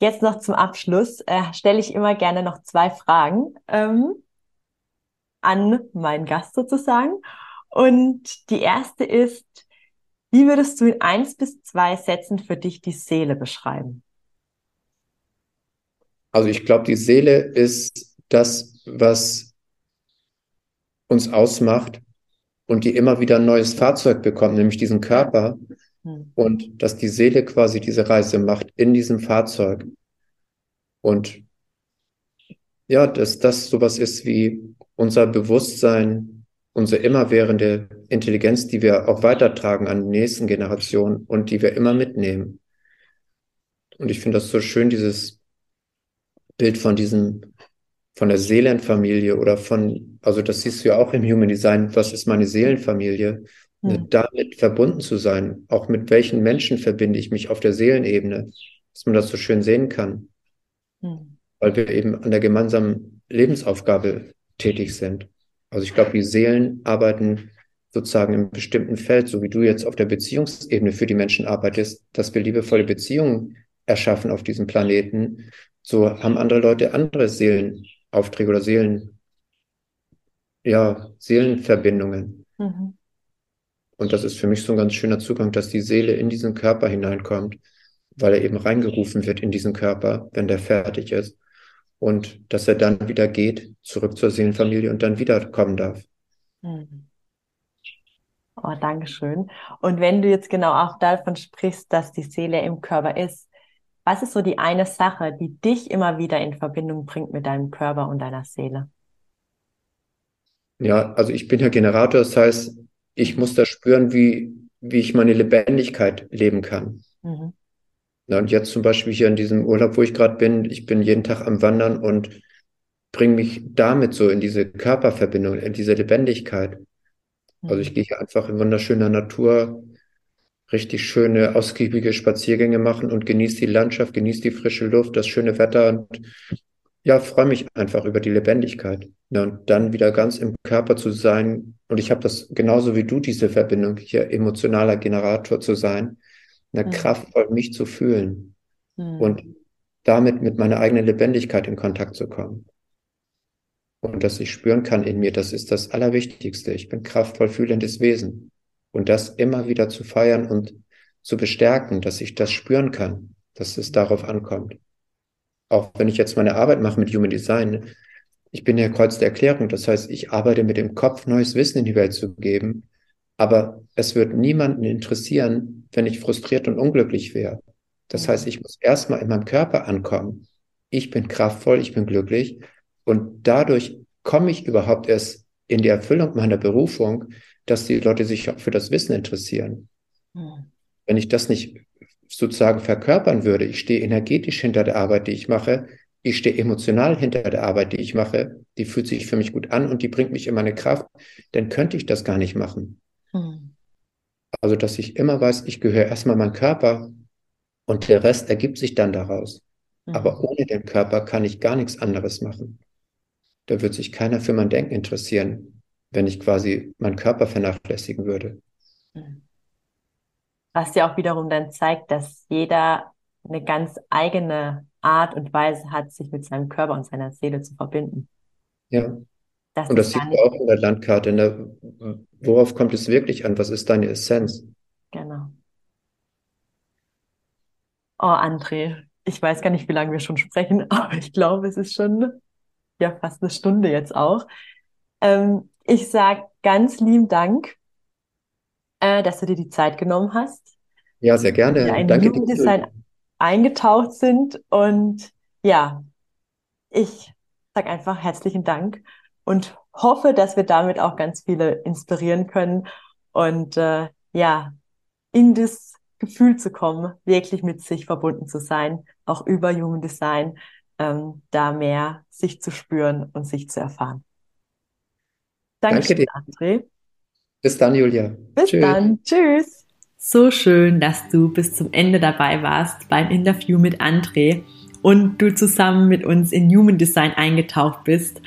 jetzt noch zum Abschluss äh, stelle ich immer gerne noch zwei Fragen ähm, an meinen Gast sozusagen. Und die erste ist, wie würdest du in eins bis zwei Sätzen für dich die Seele beschreiben? Also ich glaube, die Seele ist das, was uns ausmacht und die immer wieder ein neues Fahrzeug bekommt, nämlich diesen Körper. Hm. Und dass die Seele quasi diese Reise macht in diesem Fahrzeug. Und ja, dass das sowas ist wie unser Bewusstsein, unsere immerwährende Intelligenz, die wir auch weitertragen an die nächsten Generationen und die wir immer mitnehmen. Und ich finde das so schön, dieses Bild von diesem, von der Seelenfamilie oder von, also das siehst du ja auch im Human Design, was ist meine Seelenfamilie? Mhm. Damit verbunden zu sein, auch mit welchen Menschen verbinde ich mich auf der Seelenebene, dass man das so schön sehen kann, mhm. weil wir eben an der gemeinsamen Lebensaufgabe tätig sind. Also ich glaube, die Seelen arbeiten sozusagen im bestimmten Feld, so wie du jetzt auf der Beziehungsebene für die Menschen arbeitest, dass wir liebevolle Beziehungen erschaffen auf diesem Planeten. So haben andere Leute andere Seelenaufträge oder Seelen, ja, Seelenverbindungen. Mhm. Und das ist für mich so ein ganz schöner Zugang, dass die Seele in diesen Körper hineinkommt, weil er eben reingerufen wird in diesen Körper, wenn der fertig ist und dass er dann wieder geht, zurück zur Seelenfamilie und dann wiederkommen darf. Mhm. Oh, Dankeschön. Und wenn du jetzt genau auch davon sprichst, dass die Seele im Körper ist, was ist so die eine Sache, die dich immer wieder in Verbindung bringt mit deinem Körper und deiner Seele? Ja, also ich bin ja Generator, das heißt, ich muss da spüren, wie, wie ich meine Lebendigkeit leben kann. Mhm. Ja, und jetzt zum Beispiel hier in diesem Urlaub, wo ich gerade bin, ich bin jeden Tag am Wandern und bringe mich damit so in diese Körperverbindung, in diese Lebendigkeit. Also ich mhm. gehe hier einfach in wunderschöner Natur richtig schöne, ausgiebige Spaziergänge machen und genieße die Landschaft, genieße die frische Luft, das schöne Wetter und ja, freue mich einfach über die Lebendigkeit. Ja, und dann wieder ganz im Körper zu sein. Und ich habe das genauso wie du, diese Verbindung, hier emotionaler Generator zu sein eine mhm. kraftvoll mich zu fühlen mhm. und damit mit meiner eigenen Lebendigkeit in Kontakt zu kommen. Und dass ich spüren kann in mir, das ist das Allerwichtigste. Ich bin kraftvoll fühlendes Wesen. Und das immer wieder zu feiern und zu bestärken, dass ich das spüren kann, dass es darauf ankommt. Auch wenn ich jetzt meine Arbeit mache mit Human Design, Ich bin der Kreuz der Erklärung. Das heißt, ich arbeite mit dem Kopf, neues Wissen in die Welt zu geben. Aber es wird niemanden interessieren, wenn ich frustriert und unglücklich wäre. Das heißt, ich muss erstmal in meinem Körper ankommen. Ich bin kraftvoll, ich bin glücklich. Und dadurch komme ich überhaupt erst in die Erfüllung meiner Berufung, dass die Leute sich auch für das Wissen interessieren. Mhm. Wenn ich das nicht sozusagen verkörpern würde, ich stehe energetisch hinter der Arbeit, die ich mache, ich stehe emotional hinter der Arbeit, die ich mache, die fühlt sich für mich gut an und die bringt mich in meine Kraft, dann könnte ich das gar nicht machen. Mhm. Also, dass ich immer weiß, ich gehöre erstmal meinem Körper und der Rest ergibt sich dann daraus. Mhm. Aber ohne den Körper kann ich gar nichts anderes machen. Da wird sich keiner für mein Denken interessieren, wenn ich quasi meinen Körper vernachlässigen würde. Mhm. Was ja auch wiederum dann zeigt, dass jeder eine ganz eigene Art und Weise hat, sich mit seinem Körper und seiner Seele zu verbinden. Ja. Das und das sieht man auch in der Landkarte. In der, worauf kommt es wirklich an? Was ist deine Essenz? Genau. Oh, André, ich weiß gar nicht, wie lange wir schon sprechen, aber ich glaube, es ist schon ja fast eine Stunde jetzt auch. Ähm, ich sage ganz lieben Dank, äh, dass du dir die Zeit genommen hast. Ja, sehr gerne. Ja, ein Danke Design eingetaucht sind und ja, ich sage einfach herzlichen Dank und hoffe, dass wir damit auch ganz viele inspirieren können und äh, ja, in das Gefühl zu kommen, wirklich mit sich verbunden zu sein, auch über Human Design, ähm, da mehr sich zu spüren und sich zu erfahren. Danke, Danke dir, André. Bis dann, Julia. Bis Tschüss. dann. Tschüss. So schön, dass du bis zum Ende dabei warst beim Interview mit André und du zusammen mit uns in Human Design eingetaucht bist.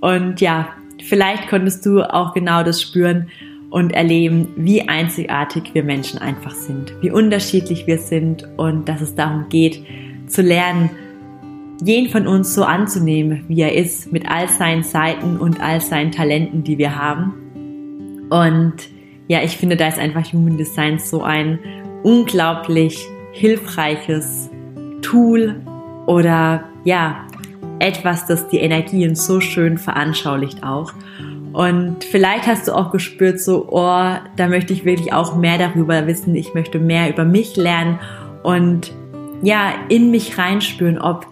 Und ja, vielleicht konntest du auch genau das spüren und erleben, wie einzigartig wir Menschen einfach sind, wie unterschiedlich wir sind und dass es darum geht, zu lernen, jeden von uns so anzunehmen, wie er ist, mit all seinen Seiten und all seinen Talenten, die wir haben. Und ja, ich finde, da ist einfach Human Design so ein unglaublich hilfreiches Tool oder ja, etwas, das die Energien so schön veranschaulicht auch. Und vielleicht hast du auch gespürt, so, oh, da möchte ich wirklich auch mehr darüber wissen. Ich möchte mehr über mich lernen und ja, in mich reinspüren, ob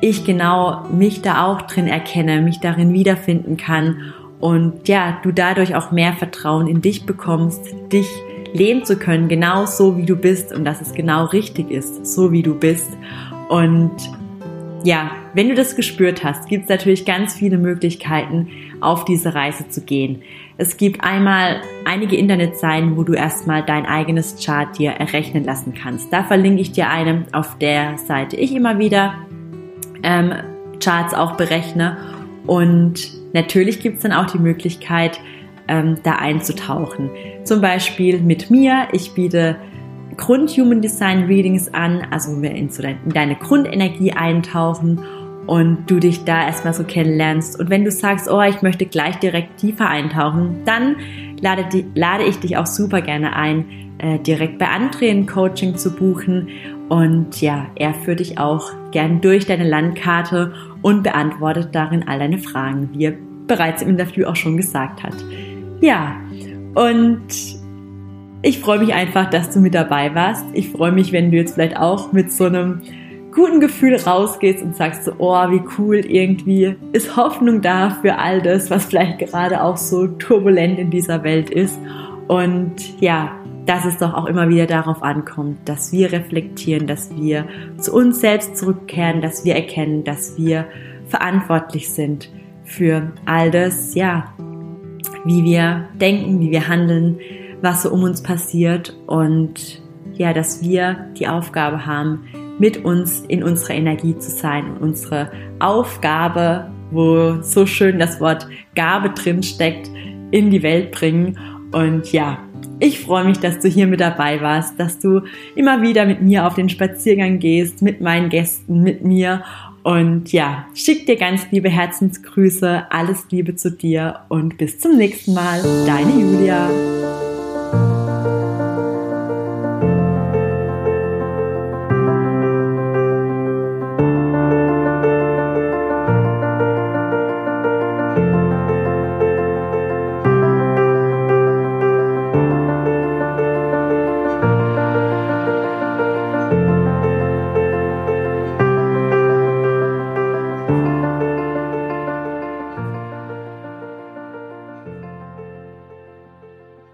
ich genau mich da auch drin erkenne, mich darin wiederfinden kann und ja, du dadurch auch mehr Vertrauen in dich bekommst, dich leben zu können, genau so wie du bist und dass es genau richtig ist, so wie du bist. Und ja, wenn du das gespürt hast, gibt es natürlich ganz viele Möglichkeiten, auf diese Reise zu gehen. Es gibt einmal einige Internetseiten, wo du erstmal dein eigenes Chart dir errechnen lassen kannst. Da verlinke ich dir eine, auf der Seite ich immer wieder ähm, Charts auch berechne. Und natürlich gibt es dann auch die Möglichkeit, ähm, da einzutauchen. Zum Beispiel mit mir. Ich biete Grund-Human Design Readings an, also wir in, in deine Grundenergie eintauchen und du dich da erstmal so kennenlernst. Und wenn du sagst, oh, ich möchte gleich direkt tiefer eintauchen, dann lade, die, lade ich dich auch super gerne ein, äh, direkt bei André ein Coaching zu buchen. Und ja, er führt dich auch gern durch deine Landkarte und beantwortet darin all deine Fragen, wie er bereits im Interview auch schon gesagt hat. Ja, und ich freue mich einfach, dass du mit dabei warst. Ich freue mich, wenn du jetzt vielleicht auch mit so einem guten Gefühl rausgehst und sagst so, oh, wie cool, irgendwie ist Hoffnung da für all das, was vielleicht gerade auch so turbulent in dieser Welt ist. Und ja, dass es doch auch immer wieder darauf ankommt, dass wir reflektieren, dass wir zu uns selbst zurückkehren, dass wir erkennen, dass wir verantwortlich sind für all das, ja, wie wir denken, wie wir handeln, was so um uns passiert und ja, dass wir die Aufgabe haben, mit uns in unserer Energie zu sein und unsere Aufgabe, wo so schön das Wort Gabe drin steckt, in die Welt bringen. Und ja, ich freue mich, dass du hier mit dabei warst, dass du immer wieder mit mir auf den Spaziergang gehst, mit meinen Gästen, mit mir. Und ja, schick dir ganz liebe Herzensgrüße, alles Liebe zu dir und bis zum nächsten Mal. Deine Julia.